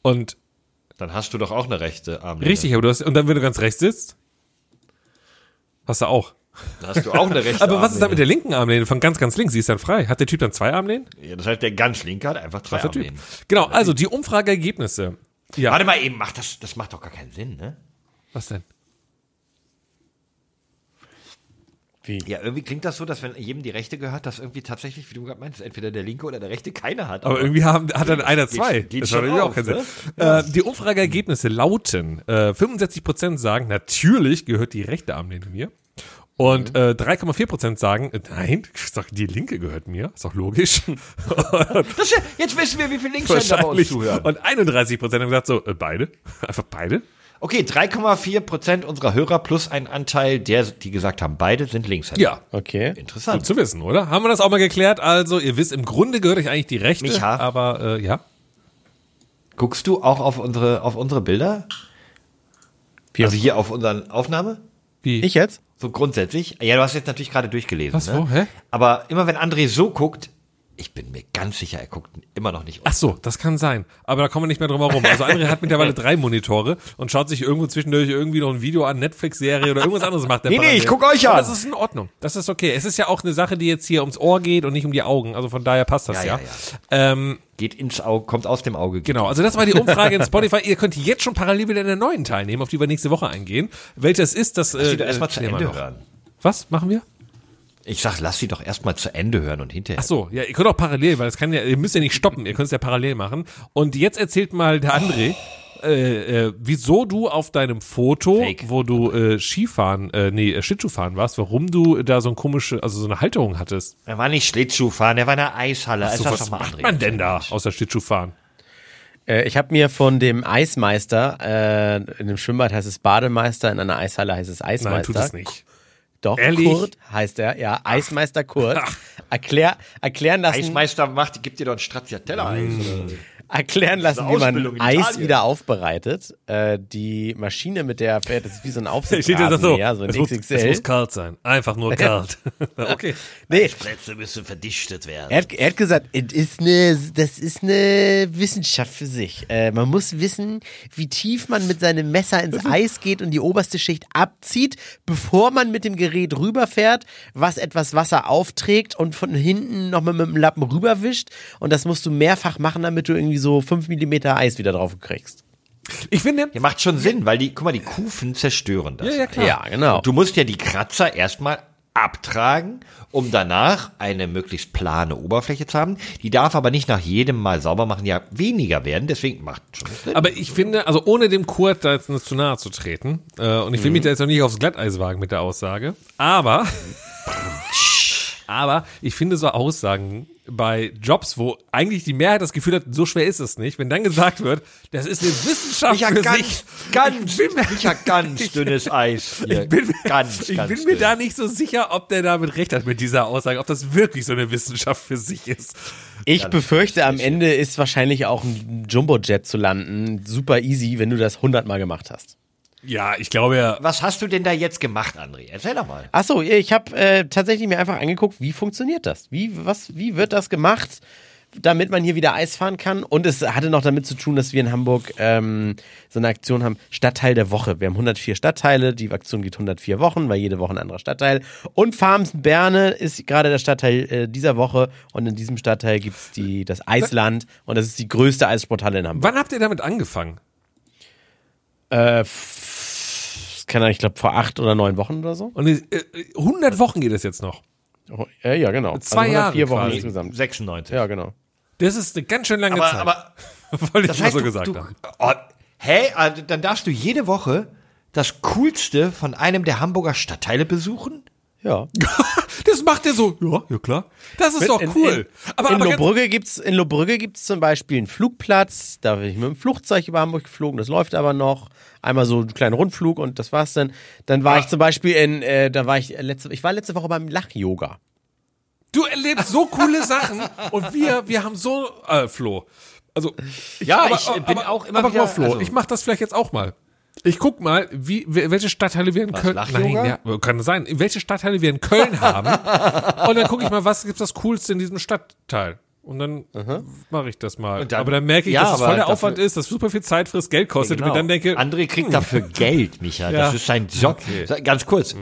und Dann hast du doch auch eine rechte Armlehne. richtig, aber du hast, und dann, wenn du ganz rechts sitzt, hast du auch. Dann hast du auch eine rechte Aber was ist dann mit der linken Armlehne von ganz, ganz links? Sie ist dann frei. Hat der Typ dann zwei Armlehnen? Ja, das heißt, der ganz linke hat einfach zwei der Typ? Armlehnen. Genau, also die Umfrageergebnisse. Ja. Warte mal eben, macht das, das macht doch gar keinen Sinn, ne? Was denn? Wie? Ja, irgendwie klingt das so, dass wenn jedem die Rechte gehört, dass irgendwie tatsächlich, wie du gerade meinst, entweder der linke oder der rechte keine hat. Aber irgendwie haben, hat dann einer Geht- zwei. geht das schon auch auf, keinen Sinn. Äh, die Umfrageergebnisse lauten, äh, 65% sagen, natürlich gehört die rechte Armlehne mir. Und Mhm. äh, 3,4% sagen, äh, nein, doch die linke gehört mir. Ist doch logisch. Das, jetzt wissen wir, wie viele Linkshänder bei uns zuhören. Und 31% haben gesagt so, äh, beide. Einfach beide. Okay, 3,4 Prozent unserer Hörer plus ein Anteil der, die gesagt haben, beide sind Linkshänder. Ja. Okay. Interessant. Gut zu wissen, oder? Haben wir das auch mal geklärt? Also, ihr wisst, im Grunde gehört euch eigentlich die rechte, Micha. aber äh, ja. Guckst du auch auf unsere, auf unsere Bilder? Also hier auf unseren Aufnahme? Wie? Ich jetzt? So grundsätzlich? Ja, du hast jetzt natürlich gerade durchgelesen. Was, ne? wo, hä? Aber immer wenn André so guckt, ich bin mir ganz sicher, er guckt immer noch nicht. Ach so, das kann sein. Aber da kommen wir nicht mehr drum herum. Also André hat mittlerweile drei Monitore und schaut sich irgendwo zwischendurch irgendwie noch ein Video an, Netflix-Serie oder irgendwas anderes macht. der Nee, nee, ich guck euch Aber an. Das ist in Ordnung. Das ist okay. Es ist ja auch eine Sache, die jetzt hier ums Ohr geht und nicht um die Augen. Also von daher passt das ja. Ja, ja, Ähm, Geht ins Auge, kommt aus dem Auge. genau, also das war die Umfrage in Spotify. Ihr könnt jetzt schon parallel wieder in der neuen teilnehmen, auf die wir nächste Woche eingehen. Welches ist das? Lass Äh, erstmal zu klären wir Ende hören. Was machen wir? Ich sag, lass sie doch erstmal zu Ende hören und hinterher. Ach so, ja, ihr könnt auch parallel, weil das kann ja, ihr müsst ja nicht stoppen, ihr könnt es ja parallel machen. Und jetzt erzählt mal der André, äh, äh, wieso du auf deinem Foto, Fake. wo du äh, Skifahren, äh, nee, äh, Schlittschuhfahren warst, warum du da so ein komische, also so eine Halterung hattest. Er war nicht Schlittschuhfahren, er war in der Eishalle. So, Also, was mal macht André. man denn da außer Schlittschuhfahren? Äh, ich habe mir von dem Eismeister, äh, in dem Schwimmbad heißt es Bademeister, in einer Eishalle heißt es Eismeister. Nein, tut es nicht. Doch, Ehrlich? Kurt heißt er, ja, Eismeister Kurt. Erklär, erklären lassen. Eismeister macht, gibt dir doch ein Stracciatella-Eis. Mm. Erklären lassen, wie man Eis wieder aufbereitet. Äh, die Maschine, mit der er fährt, das ist wie so ein Da steht ja das so. Aufsitzrasenmäher, so ein es, muss, es muss kalt sein. Einfach nur kalt. okay. Nee, Plätze müssen verdichtet werden. er hat, er hat gesagt, es ist eine, das ist eine Wissenschaft für sich. Äh, man muss wissen, wie tief man mit seinem Messer ins Eis geht und die oberste Schicht abzieht, bevor man mit dem Gerät rüberfährt, was etwas Wasser aufträgt und von hinten nochmal mit dem Lappen rüberwischt. Und das musst du mehrfach machen, damit du irgendwie so 5 Millimeter Eis wieder drauf kriegst. Ich finde, Ja, macht schon Sinn, weil die, guck mal, die Kufen zerstören das. Ja, ja, klar. Ja, genau. Du musst ja die Kratzer erstmal abtragen, um danach eine möglichst plane Oberfläche zu haben. Die darf aber nicht nach jedem Mal sauber machen ja weniger werden, deswegen macht schon Sinn. aber ich finde, also ohne dem Kurt da jetzt zu nahe zu treten, äh, und ich will mich da jetzt noch nicht aufs Glatteis wagen mit der Aussage, aber, aber ich finde so Aussagen bei Jobs, wo eigentlich die Mehrheit das Gefühl hat, so schwer ist es nicht, wenn dann gesagt wird, das ist eine Wissenschaft Ich hab für ganz, sich. ganz, Ich bin mir- ich hab ganz dünnes Eis. Hier. Ich bin, mir- ganz, ich ganz bin mir da nicht so sicher, ob der damit recht hat mit dieser Aussage, ob das wirklich so eine Wissenschaft für sich ist. Ich befürchte, am Ende ist wahrscheinlich auch ein Jumbojet zu landen super easy, wenn du das 100 Mal gemacht hast. Ja, ich glaube ja. Was hast du denn da jetzt gemacht, André? Erzähl doch mal. Achso, ich habe äh, tatsächlich mir einfach angeguckt, wie funktioniert das? Wie, was, wie wird das gemacht, damit man hier wieder Eis fahren kann? Und es hatte noch damit zu tun, dass wir in Hamburg ähm, so eine Aktion haben, Stadtteil der Woche. Wir haben 104 Stadtteile, die Aktion geht 104 Wochen, weil jede Woche ein anderer Stadtteil. Und Farmsen-Berne ist gerade der Stadtteil äh, dieser Woche und in diesem Stadtteil gibt's die das Eisland und das ist die größte Eissporthalle in Hamburg. Wann habt ihr damit angefangen? Äh, Ahnung, ich glaube vor acht oder neun Wochen oder so. Und äh, 100 Wochen geht es jetzt noch. Oh, ja, ja, genau. Zwei Jahre vier Wochen quasi. insgesamt. 96. Ja, genau. Das ist eine ganz schön lange aber, Zeit. aber Wollte ich das mal heißt, so du, gesagt du, haben. oh, hä? Also, dann darfst du jede Woche das Coolste von einem der Hamburger Stadtteile besuchen? Ja. Das macht er so. Ja, ja klar. Das ist doch In- cool. In, aber in aber gibt's in Lohbrügge gibt's zum Beispiel einen Flugplatz. Da bin ich mit dem Flugzeug über Hamburg geflogen. Das läuft aber noch. Einmal so einen kleinen Rundflug und das war's dann. Dann war ich zum Beispiel in, äh, da war ich letzte, ich war letzte Woche beim Lach-Yoga. du erlebst so coole Sachen und wir wir haben so äh, Flo. Also Ja, ich bin auch immer aber wieder- Flo, also- ich mach das vielleicht jetzt auch mal. Ich guck mal, wie wel- welche Stadtteile wir in Köln Lach-Yoga? Nein, ja, kann sein. Welche Stadtteile wir in Köln haben. und dann gucke ich mal, was gibt's das coolste in diesem Stadtteil. Und dann mache ich das mal. Und dann- aber dann merke ich, Ja, dass es voll der Aufwand ist, dass super viel Zeit frisst, Geld kostet und mir dann denke, André kriegt dafür Geld, Micha. Ja. Das ist sein Job. Ganz kurz.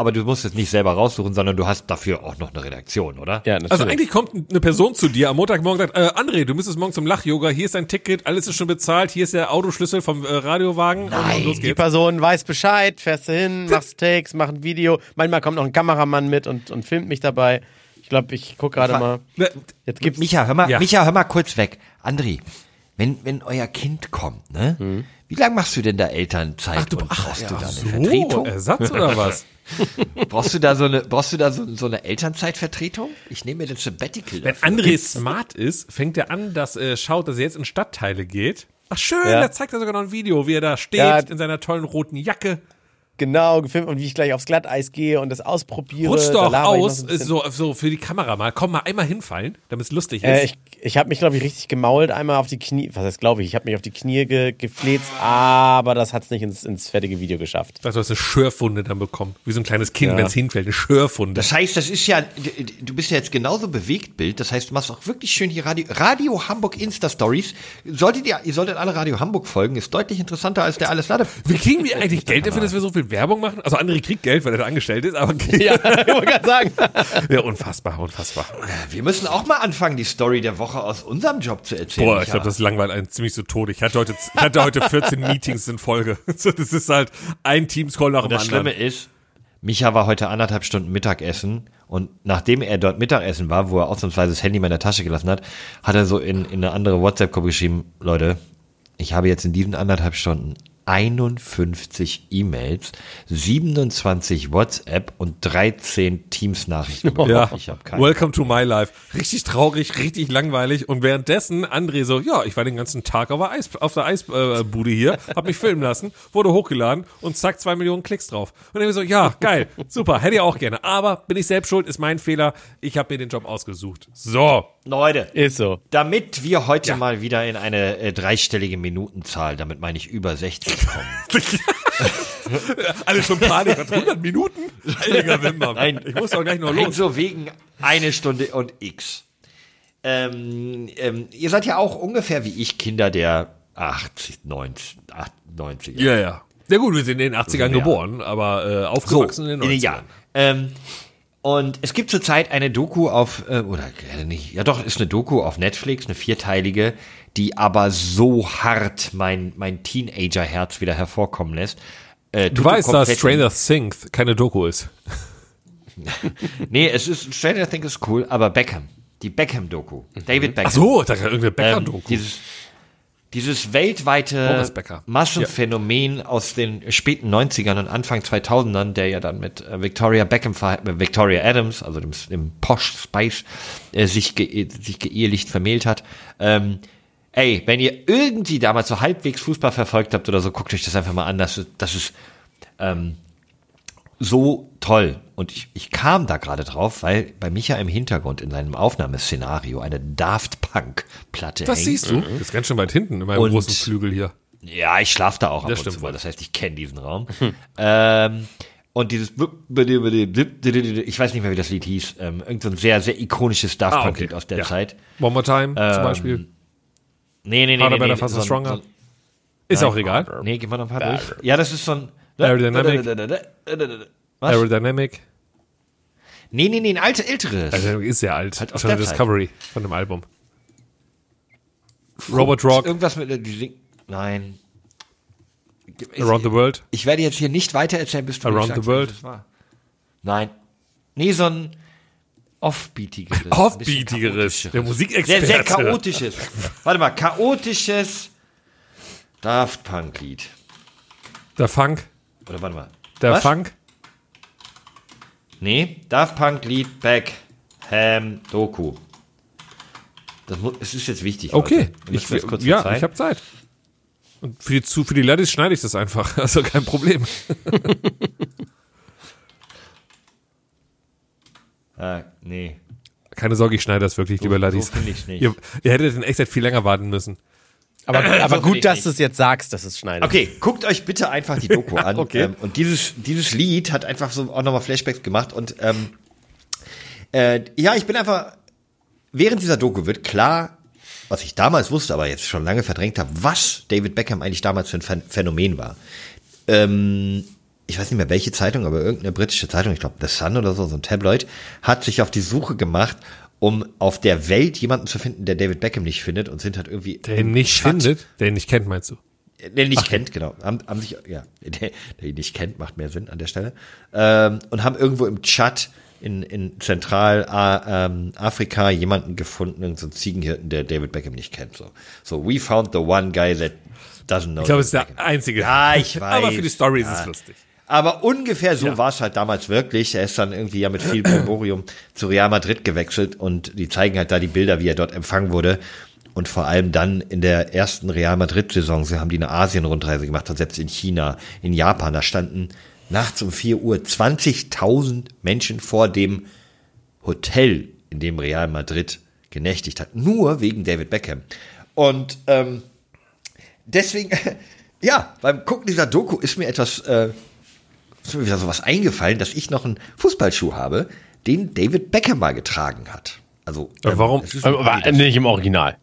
Aber du musst es nicht selber raussuchen, sondern du hast dafür auch noch eine Redaktion, oder? Ja, natürlich. Also eigentlich kommt eine Person zu dir am Montagmorgen und sagt, äh, André, du müsstest morgen zum Lach-Yoga, hier ist dein Ticket, alles ist schon bezahlt, hier ist der Autoschlüssel vom äh, Radiowagen und, und los die. Person weiß Bescheid, fährst du hin, machst Takes, mach ein Video. Manchmal kommt noch ein Kameramann mit und, und filmt mich dabei. Ich glaube, ich guck gerade mal. Ne, Jetzt gibt's Micha, hör mal, Ja. Micha, hör mal kurz weg. André, wenn, wenn euer Kind kommt, ne? Wie lange machst du denn da Elternzeit Ach, du, und ach, brauchst ja, du da eine so, Vertretung? Ersatz oder was? Brauchst du da so eine, brauchst du da so, so eine Elternzeitvertretung? Ich nehme mir den Sabbatical. Wenn dafür. André smart ist, fängt er an, dass er schaut, dass er jetzt in Stadtteile geht. Ach schön, Ja. da zeigt er sogar noch ein Video, wie er da steht, Ja. in seiner tollen roten Jacke. Genau gefilmt und wie ich gleich aufs Glatteis gehe und das ausprobiere. Rutscht Da doch ich aus, so so, für die Kamera mal. Komm mal einmal hinfallen, damit es lustig ist. Äh, ich ich habe mich, glaube ich, richtig gemault, einmal auf die Knie, was heißt, glaube ich, ich habe mich auf die Knie ge, gefläzt, aber das hat's nicht ins, ins fertige Video geschafft. Also, du hast eine Schürfwunde dann bekommen. Wie so ein kleines Kind, Ja. wenn es hinfällt. Eine Schürfwunde. Das heißt, das ist ja, du bist ja jetzt genauso bewegt, Bild. Das heißt, du machst auch wirklich schön hier Radio, Radio Hamburg Insta Stories. Solltet ihr, ihr solltet alle Radio Hamburg folgen, ist deutlich interessanter als der alles Lade. Wie kriegen wir eigentlich Geld dafür, dass wir so viel Werbung machen? Also André kriegt Geld, weil er da angestellt ist, aber Ja, ich wollte gerade sagen. ja, unfassbar, unfassbar. Wir müssen auch mal anfangen, die Story der Woche aus unserem Job zu erzählen. Boah, ich glaube, das langweilt einen ziemlich so tot. Ich hatte heute, ich hatte heute 14 Meetings in Folge. So, Das ist halt ein Teamscall nach dem Das anderen. Schlimme ist, Micha war heute anderthalb Stunden Mittagessen und nachdem er dort Mittagessen war, wo er ausnahmsweise das Handy in meiner Tasche gelassen hat, hat er so in, in eine andere WhatsApp-Gruppe geschrieben, Leute, ich habe jetzt in diesen anderthalb Stunden 51 E-Mails, 27 WhatsApp und 13 Teams-Nachrichten. Ja, Ich habe keine. welcome to my life. Richtig traurig, richtig langweilig. Und währenddessen André so, ja, ich war den ganzen Tag auf der, Eis, auf der Eisbude hier, hab mich filmen lassen, wurde hochgeladen und zack, zwei Millionen Klicks drauf. Und dann so, ja, geil, super, hätte ich auch gerne. Aber bin ich selbst schuld, ist mein Fehler. Ich habe mir den Job ausgesucht. So. Leute, Ist so. damit wir heute mal wieder in eine äh, dreistellige Minutenzahl, damit meine ich über 60 kommen. Alle schon Panik. Hat 100 Minuten? Heiliger Wimmer. Nein. Ich muss doch gleich noch Nein, los. so wegen eine Stunde und X. Ähm, ähm, ihr seid ja auch ungefähr wie ich Kinder der 80, 90, 90er. Ja, ja. Ja gut, wir sind in den 80ern ja. geboren, aber äh, aufgewachsen in den 90ern. Ja. Ähm, und es gibt zurzeit eine Doku auf, äh, oder äh, nicht, ja doch, ist eine Doku auf Netflix, eine vierteilige, die aber so hart mein, mein Teenager-Herz wieder hervorkommen lässt. Äh, Du weißt, dass Stranger Things keine Doku ist. Nee, es ist, Stranger Things ist cool, aber Beckham. Die Beckham-Doku. David Beckham. Ach so, da irgendeine Ähm, Bäcker-Doku. dieses, dieses weltweite. Massenphänomen aus den späten 90ern und Anfang 2000ern, der ja dann mit äh, Victoria Beckham, Victoria Adams, also dem, dem Posh Spice, äh, sich, ge sich geehelicht vermählt hat. Ähm, ey, wenn ihr irgendwie damals so halbwegs Fußball verfolgt habt oder so, guckt euch das einfach mal an. Das, ist- das ist ähm, so toll. Und ich, ich kam da gerade drauf, weil bei Micha im Hintergrund in seinem Aufnahmeszenario eine Daft Punk Platte das hängt. siehst du. Das ist ganz schön weit hinten in meinem Und- großen Flügel hier. Ja, ich schlafe da auch ab Das und zu mal. Das heißt, ich kenne diesen Raum. ähm, und dieses, ich weiß nicht mehr, wie das Lied hieß, ähm, irgend so ein sehr, sehr ikonisches Daft Ah, Punk okay. Lied aus der Ja. Zeit. One More Time zum Ähm, Beispiel. Nee, nee, nee, Harder, nee, Better, nee, Faster, so Stronger. so Ist auch egal. Nee, gib mal noch ein paar durch. Ja, das ist so ein. Aerodynamic. Was? Aerodynamic. Nee, nee, nee, ein altes, älteres. Also ist sehr alt. Halt aus von der der Zeit. Discovery von dem Album. Robot Rock, Irgendwas mit, äh, Nein. Ich, Around the World. ich werde jetzt hier nicht weiter erzählen, bis du Around sagst, the World. was das war. Nein. Nee, so ein offbeatigeres. Offbeatigeres. Der. Musikexperte. Sehr, sehr chaotisches. Warte mal, chaotisches Daft Punk Lied. Der Funk. Oder warte mal. Der Was? Funk. Nee, Daft Punk Lied Back Ham Doku. Das es ist jetzt wichtig. Okay. Ich, das ja, verzeihen. ich habe Zeit. Und für die, zu, für die Ladies schneide ich das einfach. Also kein Problem. Ah, nee. Keine Sorge, ich schneide das wirklich, lieber so Ladies. finde ich's nicht. Ihr, ihr hättet in echt Zeit viel länger warten müssen. Aber, aber So gut, ich dass du es jetzt sagst, dass es schneidet. Okay, guckt euch bitte einfach die Doku an. okay. Ähm, und dieses, dieses Lied hat einfach so auch nochmal Flashbacks gemacht. Und ähm, äh, ja, ich bin einfach, während dieser Doku wird klar, was ich damals wusste, aber jetzt schon lange verdrängt habe, was David Beckham eigentlich damals für ein Phän- Phänomen war. Ähm, ich weiß nicht mehr welche Zeitung, aber irgendeine britische Zeitung, ich glaube The Sun oder so, so ein Tabloid, hat sich auf die Suche gemacht, um auf der Welt jemanden zu finden, der David Beckham nicht findet und sind halt irgendwie Der ihn nicht Stadt- findet, der ihn nicht kennt, meinst du? der ihn nicht kennt, genau. Haben, haben sich, ja, der, der ihn nicht kennt, macht mehr Sinn an der Stelle. Ähm, und haben irgendwo im Chat in, in Zentralafrika jemanden gefunden, irgendeinen so einen Ziegenhirten, der David Beckham nicht kennt. So, so we found the one guy that doesn't know. Ich glaube, es ist der Beckham. einzige. Ja, ich weiß. Aber für die Story Ja. ist es lustig. Aber ungefähr so Ja. war es halt damals wirklich. Er ist dann irgendwie ja mit viel Brimborium zu Real Madrid gewechselt und die zeigen halt da die Bilder, wie er dort empfangen wurde. Und vor allem dann in der ersten Real Madrid-Saison, sie haben die eine Asien-Rundreise gemacht, und selbst in China, in Japan, da standen nachts um 4 Uhr 20.000 Menschen vor dem Hotel, in dem Real Madrid genächtigt hat. Nur wegen David Beckham. Und ähm, deswegen, ja, beim Gucken dieser Doku ist mir etwas, äh, ist mir wieder sowas eingefallen, dass ich noch einen Fußballschuh habe, den David Beckham mal getragen hat. Also, warum? es ist ein Aber Adidas. nicht im Original.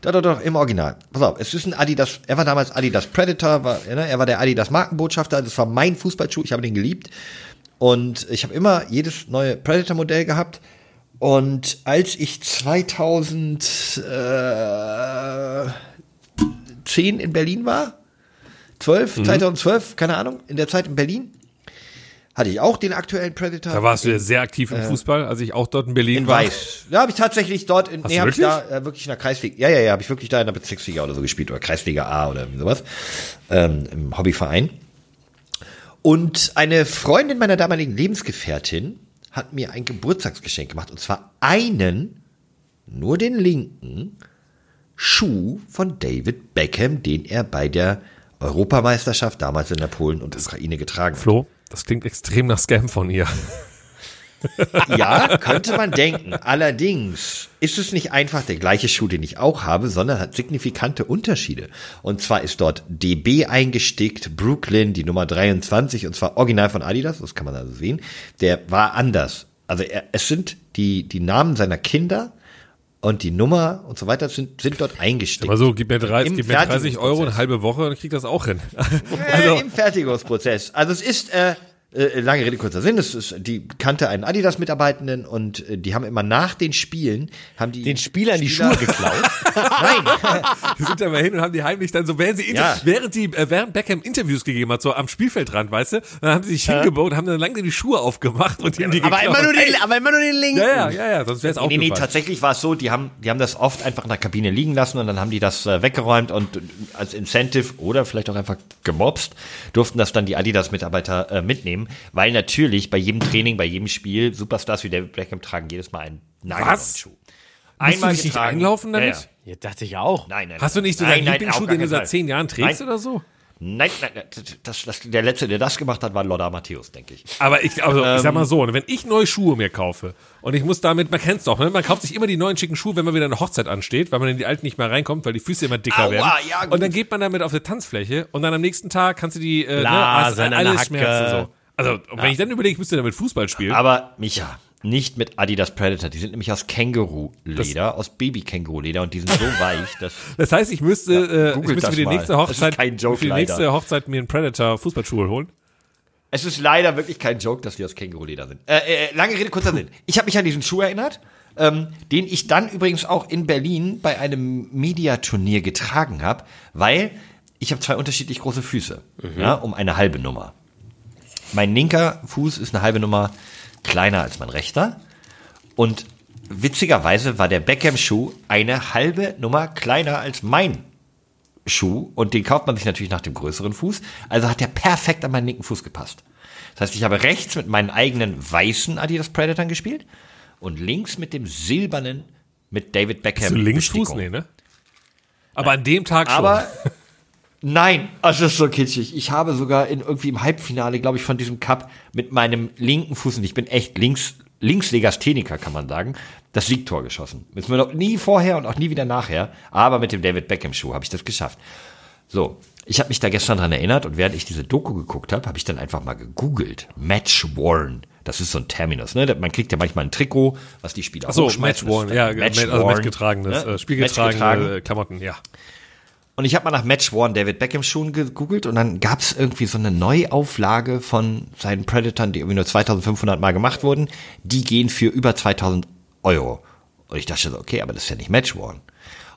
Doch, doch, doch, im Original. Pass auf, es ist ein Adidas, er war damals Adidas Predator, war, ne, er war der Adidas Markenbotschafter, das war mein Fußballschuh, ich habe den geliebt. Und ich habe immer jedes neue Predator-Modell gehabt. Und als ich 2010 in Berlin war, 12, 2012, keine Ahnung, in der Zeit in Berlin, hatte ich auch den aktuellen Predator. Da warst du ja sehr aktiv im Fußball, als ich auch dort in Berlin in war. Weiß. Ja, habe ich tatsächlich dort in, Hast nee, du habe ich da äh, wirklich in der Kreisliga. Ja, ja, ja, habe ich wirklich da in der Bezirksliga oder so gespielt oder Kreisliga A oder sowas ähm, im Hobbyverein. Und eine Freundin meiner damaligen Lebensgefährtin hat mir ein Geburtstagsgeschenk gemacht und zwar einen, nur den linken Schuh von David Beckham, den er bei der Europameisterschaft damals in der Polen und Ukraine getragen hat. Flo, das klingt extrem nach Scam von ihr. Ja, könnte man denken. Allerdings ist es nicht einfach der gleiche Schuh, den ich auch habe, sondern hat signifikante Unterschiede. Und zwar ist dort DB eingestickt, Brooklyn, die Nummer 23, und zwar original von Adidas, das kann man also sehen. Der war anders. Also er, es sind die, die Namen seiner Kinder und die Nummer und so weiter sind, sind dort eingestickt. Aber so, gib mir, 30, Im gib mir 30 Euro eine halbe Woche und krieg das auch hin. Also, Im Fertigungsprozess. Also es ist, äh, äh, lange Rede, kurzer Sinn, es ist, die kannte einen Adidas-Mitarbeitenden und äh, die haben immer nach den Spielen, haben die Den Spielern die Spieler- Schuhe geklaut. Nein, die sind da mal hin und haben die heimlich dann so, während sie, Ja. während die, äh, während Beckham Interviews gegeben hat, so am Spielfeldrand, weißt du, dann haben sie sich hingebaut und haben dann langsam die Schuhe aufgemacht und ihm die aber, geklaut. immer nur den, aber immer nur den linken. Ja, ja, ja, ja, sonst wäre es auch nee, nee, tatsächlich war es so, die haben, die haben das oft einfach in der Kabine liegen lassen und dann haben die das äh, weggeräumt und äh, als Incentive oder vielleicht auch einfach gemobst, durften das dann die Adidas-Mitarbeiter äh, mitnehmen, weil natürlich bei jedem Training, bei jedem Spiel Superstars wie David Beckham tragen jedes Mal einen Nagelband-Schuh. Musst du dich nicht einlaufen damit? Ja, ja. Ja, dachte ich auch. Nein, nein, Hast du nicht so nein, deinen nein, Lieblingsschuh, den du seit zehn Jahren trägst Nein. oder so? Nein, nein, nein das, das, der letzte, der das gemacht hat, war Lothar Matthäus, denke ich. Aber ich, also, ich Ähm. sag mal so, wenn ich neue Schuhe mir kaufe und ich muss damit, man kennt's doch, ne? man kauft sich immer die neuen schicken Schuhe, wenn man wieder eine Hochzeit ansteht, weil man in die alten nicht mehr reinkommt, weil die Füße immer dicker Aua, werden. ja, gut. und dann geht man damit auf die Tanzfläche und dann am nächsten Tag kannst du die, äh, ne, in der alles Hacke. Schmerzen so. Also, wenn ich dann überlege, ich müsste damit Fußball spielen. Aber, Micha, nicht mit Adidas Predator. Die sind nämlich aus Känguru-Leder, aus Baby-Känguru-Leder und die sind so weich, dass Das heißt, ich müsste, äh, ich müsste für die mal. nächste ist Hochzeit, kein Joke, für die leider. nächste Hochzeit mir einen Predator Fußballschuhe holen. Es ist leider wirklich kein Joke, dass die aus Känguruleder sind. Äh, äh, lange Rede, kurzer Sinn. Ich habe mich an diesen Schuh erinnert, ähm, den ich dann übrigens auch in Berlin bei einem Mediaturnier getragen habe, weil ich habe zwei unterschiedlich große Füße, ja, um eine halbe Nummer. Mein linker Fuß ist eine halbe Nummer kleiner als mein rechter und witzigerweise war der Beckham-Schuh eine halbe Nummer kleiner als mein Schuh und den kauft man sich natürlich nach dem größeren Fuß. Also hat der perfekt an meinen linken Fuß gepasst. Das heißt, ich habe rechts mit meinen eigenen weißen Adidas Predatoren gespielt und links mit dem silbernen mit David Beckham. Hast du Linksfuß? Bestickung. Nee, ne? Aber an dem Tag schon. Aber nein, das ist so kitschig. Ich habe sogar in irgendwie im Halbfinale, glaube ich, von diesem Cup mit meinem linken Fuß und ich bin echt links Linkslegastheniker, kann man sagen, das Siegtor geschossen. Ist mir noch nie vorher und auch nie wieder nachher, aber mit dem David Beckham Schuh habe ich das geschafft. So, ich habe mich da gestern dran erinnert und während ich diese Doku geguckt habe, habe ich dann einfach mal gegoogelt. Match worn. Das ist so ein Terminus, ne? Man kriegt ja manchmal ein Trikot, was die Spieler Ach so, hochschmeißen. Matchworn, Das ist ja, Match also worn, Matchgetragenes, ne? äh, spielgetragene äh, Klamotten, ja. Und ich habe mal nach Match Worn David Beckham Schuhen gegoogelt und dann gab es irgendwie so eine Neuauflage von seinen Predatoren, die irgendwie nur 2500 Mal gemacht wurden. Die gehen für über 2000 Euro. Und ich dachte so, okay, aber das ist ja nicht Match Worn.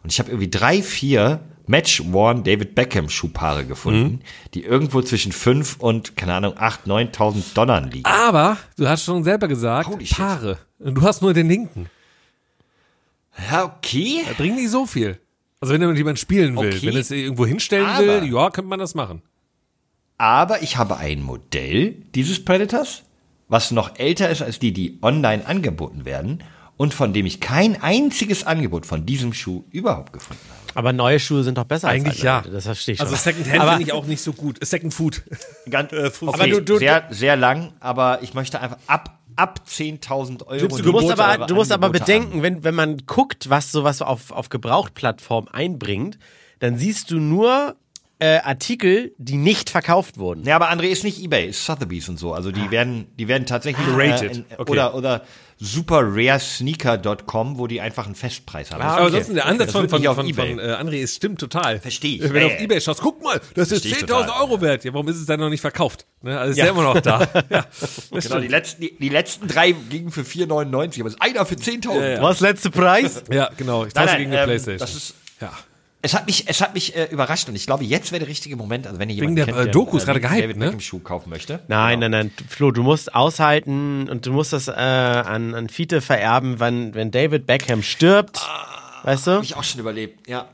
Und ich habe irgendwie drei, vier Match Worn David Beckham Schuhpaare gefunden, die irgendwo zwischen 5 und, keine Ahnung, 8, 9.000 Dollar liegen. Aber du hast schon selber gesagt, Holy shit. Paare. Und Du hast nur den linken. Ja, okay. Da bringen die so viel. Also wenn jemand jemand spielen will, Okay. wenn es irgendwo hinstellen Aber- will, ja, könnte man das machen. Aber ich habe ein Modell dieses Predators, was noch älter ist als die, die online angeboten werden und von dem ich kein einziges Angebot von diesem Schuh überhaupt gefunden habe. Aber neue Schuhe sind doch besser Eigentlich als ja. alte. Das verstehe ich schon. Also Secondhand Aber- finde ich auch nicht so gut. Second Food. Ganz, okay, Aber du- du- sehr, sehr lang, aber ich möchte einfach ab, ab 10.000 Euro. Gibst du Du musst aber, du musst aber bedenken, wenn, wenn man guckt, was sowas auf, auf Gebrauchtplattform einbringt, dann siehst du nur äh, Artikel, die nicht verkauft wurden. Ja, aber André ist nicht eBay, ist Sotheby's und so. Also die werden, die werden tatsächlich Gerated. Äh, in, Okay. oder oder superraresneaker.com, wo die einfach einen Festpreis haben. Ah, Aber okay. sonst der Ansatz von, von, von, eBay. von äh, André ist stimmt total. Versteh ich. Wenn du Ja, auf ja. Ebay schaust, guck mal, das ist Versteh ich 10.000 total. Euro wert. Ja, warum ist es dann noch nicht verkauft? Ne? Also ist ja. immer noch da. Ja, Genau, die letzten, die, die letzten drei gingen für 4,99, aber es ist einer für 10.000. Ja, ja. Was letzte Preis? Ja, genau. Ich tausche gegen eine ähm, Playstation. das ist, ja. Es hat mich, es hat mich äh, überrascht und ich glaube, jetzt wäre der richtige Moment, also wenn ihr Wegen jemanden der, kennt, äh, Doku ist gerade einen gehypt, David ne? Beckham Schuh kaufen möchte. Nein, Genau. nein, nein, Flo, du musst aushalten und du musst das äh, an, an Fiete vererben, wenn, wenn David Beckham stirbt. weißt du? Habe ich auch schon überlebt, ja.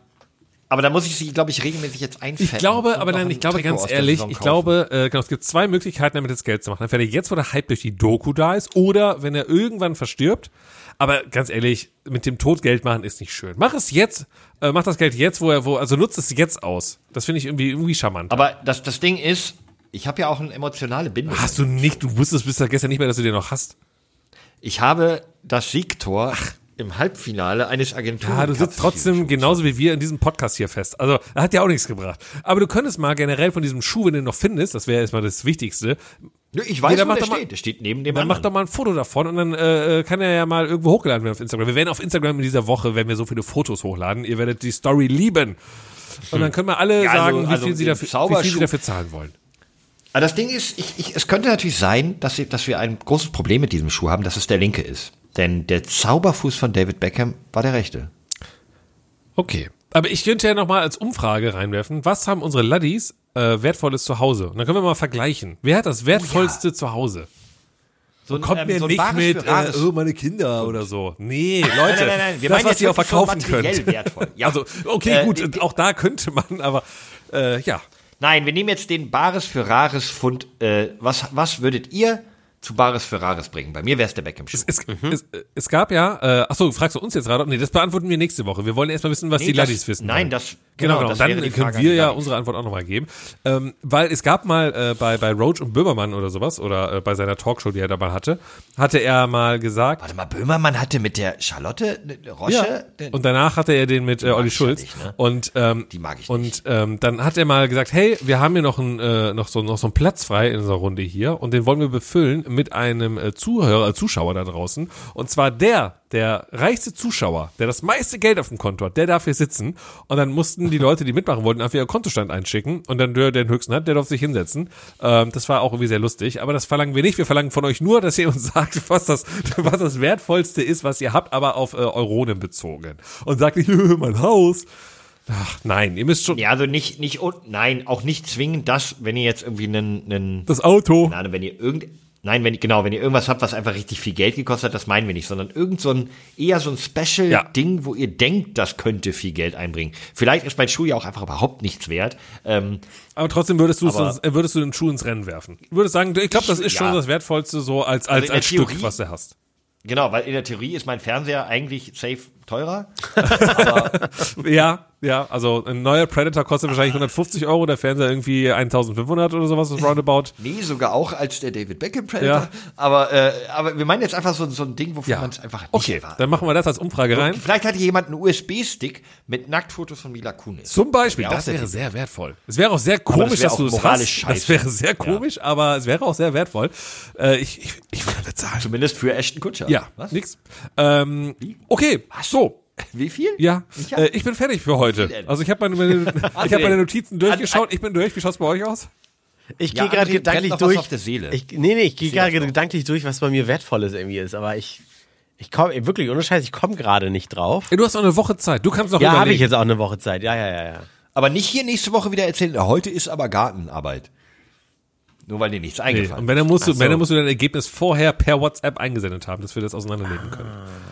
Aber da muss ich sie, glaube ich, regelmäßig jetzt einfetten. Ich glaube, aber nein, ein ich glaube Trikot ganz der ehrlich, ich glaube, äh, genau, es gibt zwei Möglichkeiten, damit das Geld zu machen. Entweder jetzt, wo der Hype durch die Doku da ist, oder wenn er irgendwann verstirbt. Aber ganz ehrlich, mit dem Tod Geld machen ist nicht schön. Mach es jetzt, äh, mach das Geld jetzt, wo er, wo, also nutzt es jetzt aus. Das finde ich irgendwie, irgendwie charmant. Aber das, das Ding ist, ich habe ja auch eine emotionale Bindung. Hast du nicht, du wusstest bis gestern nicht mehr, dass du den noch hast. Ich habe das Siegtor im Halbfinale eines Agenturen. Ja, du sitzt trotzdem genauso wie wir in diesem Podcast hier fest. Also, er hat ja auch nichts gebracht. Aber du könntest mal generell von diesem Schuh, wenn du ihn noch findest, das wäre erstmal das Wichtigste, Ich weiß, Jeder wo macht der doch mal- steht. Der steht neben dem Dann anderen. doch mal ein Foto davon und dann äh, äh, kann er ja mal irgendwo hochladen werden auf Instagram. Wir werden auf Instagram in dieser Woche, wenn wir so viele Fotos hochladen, ihr werdet die Story lieben. Und dann können wir alle Ja, also- sagen, wie, also viel sie den dafür, wie viel sie dafür zahlen wollen. Aber das Ding ist, ich, ich, es könnte natürlich sein, dass, sie, dass wir ein großes Problem mit diesem Schuh haben, dass es der linke ist. Denn der Zauberfuß von David Beckham war der rechte. Okay. Aber ich könnte ja nochmal als Umfrage reinwerfen, was haben unsere Laddies äh, wertvolles zu Hause? Und dann können wir mal vergleichen. Wer hat das wertvollste zu Hause? So ein, Kommt ähm, mir so nicht mit, äh, oh, meine Kinder oder so. Nee, Leute, Nein, nein, nein. Wir das, was ihr auch verkaufen könnt. wertvoll. Ja. Also, okay, Äh, gut, die- auch da könnte man, aber äh, ja. Nein, wir nehmen jetzt den Bares für Rares Fund. Äh, was, was würdet ihr zu Bares für Rares bringen? Bei mir wäre es der Beckham-Schuh. Es, es, es gab ja, äh, achso, fragst du uns jetzt gerade? Nee, das beantworten wir nächste Woche. Wir wollen erstmal wissen, was Nee, die das- Laddies wissen. nein, wollen. das- genau, genau, genau. Dann können Frage wir ja unsere Antwort auch nochmal geben. Ähm, weil es gab mal äh, bei, bei Roach und Böhmermann oder sowas, oder äh, bei seiner Talkshow, die er da mal hatte, hatte er mal gesagt, Warte mal, Böhmermann hatte mit der Charlotte äh, Roche. den- Und danach hatte er den mit äh, Olli ja Schulz. nicht, ne? Und ähm, Die mag ich und nicht. ähm, dann hat er mal gesagt, hey, wir haben hier noch ein, äh, noch so noch so einen Platz frei in unserer Runde hier und den wollen wir befüllen mit einem äh, Zuhörer, äh, Zuschauer da draußen. Und zwar der, der reichste Zuschauer, der das meiste Geld auf dem Konto hat, der darf hier sitzen. Und dann mussten die Leute, die mitmachen wollten, einfach ihren Kontostand einschicken und dann der, der den höchsten hat, der darf sich hinsetzen. Ähm, das war auch irgendwie sehr lustig. Aber das verlangen wir nicht. Wir verlangen von euch nur, dass ihr uns sagt, was das, was das wertvollste ist, was ihr habt, aber auf äh, Euronen bezogen. Und sagt nicht, mein Haus. Ach, nein, ihr müsst schon Ja, also nicht, nicht, und, nein, auch nicht zwingend das, wenn ihr jetzt irgendwie einen, einen das Auto. Ahnung, wenn ihr irgend, nein, wenn, genau, wenn ihr irgendwas habt, was einfach richtig viel Geld gekostet hat, das meinen wir nicht, sondern irgend so ein, eher so ein Ja. Special-Ding, wo ihr denkt, das könnte viel Geld einbringen. Vielleicht ist mein Schuh ja auch einfach überhaupt nichts wert. Ähm, Aber trotzdem würdest du Aber- sonst- äh, würdest du den Schuh ins Rennen werfen. Würdest sagen, ich glaube, das ist schon Ja. das Wertvollste so als, als, Also als Stück, Theorie- was du hast. genau, weil in der Theorie ist mein Fernseher eigentlich safe teurer. Ja, ja, also ein neuer Predator kostet wahrscheinlich 150 Euro, der Fernseher irgendwie 1500 oder sowas, das roundabout. Nee, sogar auch als der David Beckham Predator. Ja. Aber, äh, aber wir meinen jetzt einfach so, so ein Ding, wofür man es einfach nicht okay, erwartet. dann machen wir das als Umfrage rein. Vielleicht hatte jemand einen USB-Stick mit Nacktfotos von Mila Kunis. Zum Beispiel, Ja, das wäre sehr wertvoll. Es wäre auch sehr komisch, wäre dass du es hast. Das scheiße. wäre sehr komisch, aber es wäre auch sehr wertvoll. Äh, ich, ich, ich würde bezahlen. Zumindest für Ashton Kutscher. Ja, Was? nix. Ähm, okay, so. Wie viel? Ja, Ich hab- äh, ich bin fertig für heute. Also ich habe meine, meine, ich hab meine Notizen durchgeschaut. Ich bin durch. Wie schaut's bei euch aus? Ich Ja, gehe gerade gedanklich durch. auf der Seele. Ich, nee, nee, ich gehe gerade gedanklich durch, was bei mir Wertvolles irgendwie ist. Aber ich, ich komme, wirklich, ohne Scheiß, ich komme gerade nicht drauf. Ey, du hast noch eine Woche Zeit. Du kannst noch Ja, habe ich jetzt auch eine Woche Zeit. Ja, ja, ja, ja. Aber nicht hier nächste Woche wieder erzählen, "Ja, heute ist aber Gartenarbeit. Nur weil dir nichts Nee. eingefallen Und wenn dann musst du, so. wenn dann musst du dein Ergebnis vorher per WhatsApp eingesendet haben, dass wir das auseinandernehmen können.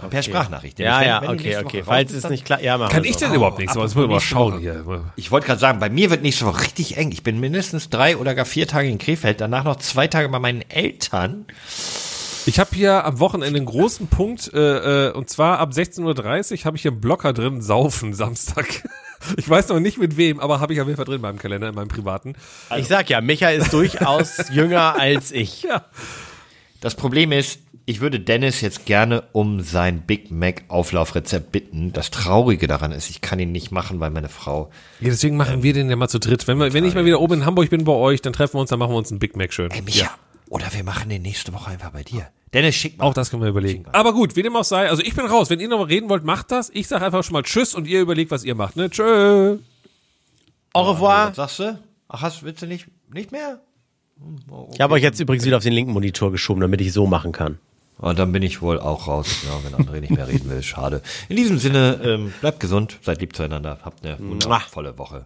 Per Sprachnachricht. Ja, Wenn- ja, wenn die okay, okay. Falls es nicht klar, ja, machen Kann ich so. denn überhaupt nichts? Das müssen wir mal schauen Woche. hier. Ich wollte gerade sagen, bei mir wird nächste Woche richtig eng. Ich bin mindestens drei oder gar vier Tage in Krefeld, danach noch zwei Tage bei meinen Eltern. Ich habe hier am Wochenende einen großen Punkt, äh, äh, und zwar ab 16.30 Uhr habe ich hier einen Blocker drin, Saufen Samstag. Ich weiß noch nicht mit wem, aber habe ich auf jeden Fall drin in meinem Kalender, in meinem privaten. Ich sag ja, Micha ist durchaus jünger als ich. Ja. Das Problem ist, ich würde Dennis jetzt gerne um sein Big Mac Auflaufrezept bitten. Das Traurige daran ist, ich kann ihn nicht machen, weil meine Frau. ja deswegen machen wir den ja mal zu dritt. Wenn, wir, wenn ich mal wieder oben in Hamburg bin bei euch, dann treffen wir uns, dann machen wir uns einen Big Mac schön. Ey, Micha, oder wir machen den nächste Woche einfach bei dir. Dennis, schick mal. Auch das können wir überlegen. Aber gut, wie dem auch sei, also ich bin raus. Wenn ihr noch reden wollt, macht das. Ich sage einfach schon mal Tschüss und ihr überlegt, was ihr macht. Ne? Tschö. Au revoir. sagst du? Ach, hast, willst du nicht, nicht mehr? Okay. Ich habe euch jetzt übrigens wieder auf den linken Monitor geschoben, damit ich so machen kann. Und dann bin ich wohl auch raus, ja, wenn André nicht mehr reden will. Schade. In diesem Sinne, ähm, bleibt gesund, seid lieb zueinander, habt eine wundervolle Woche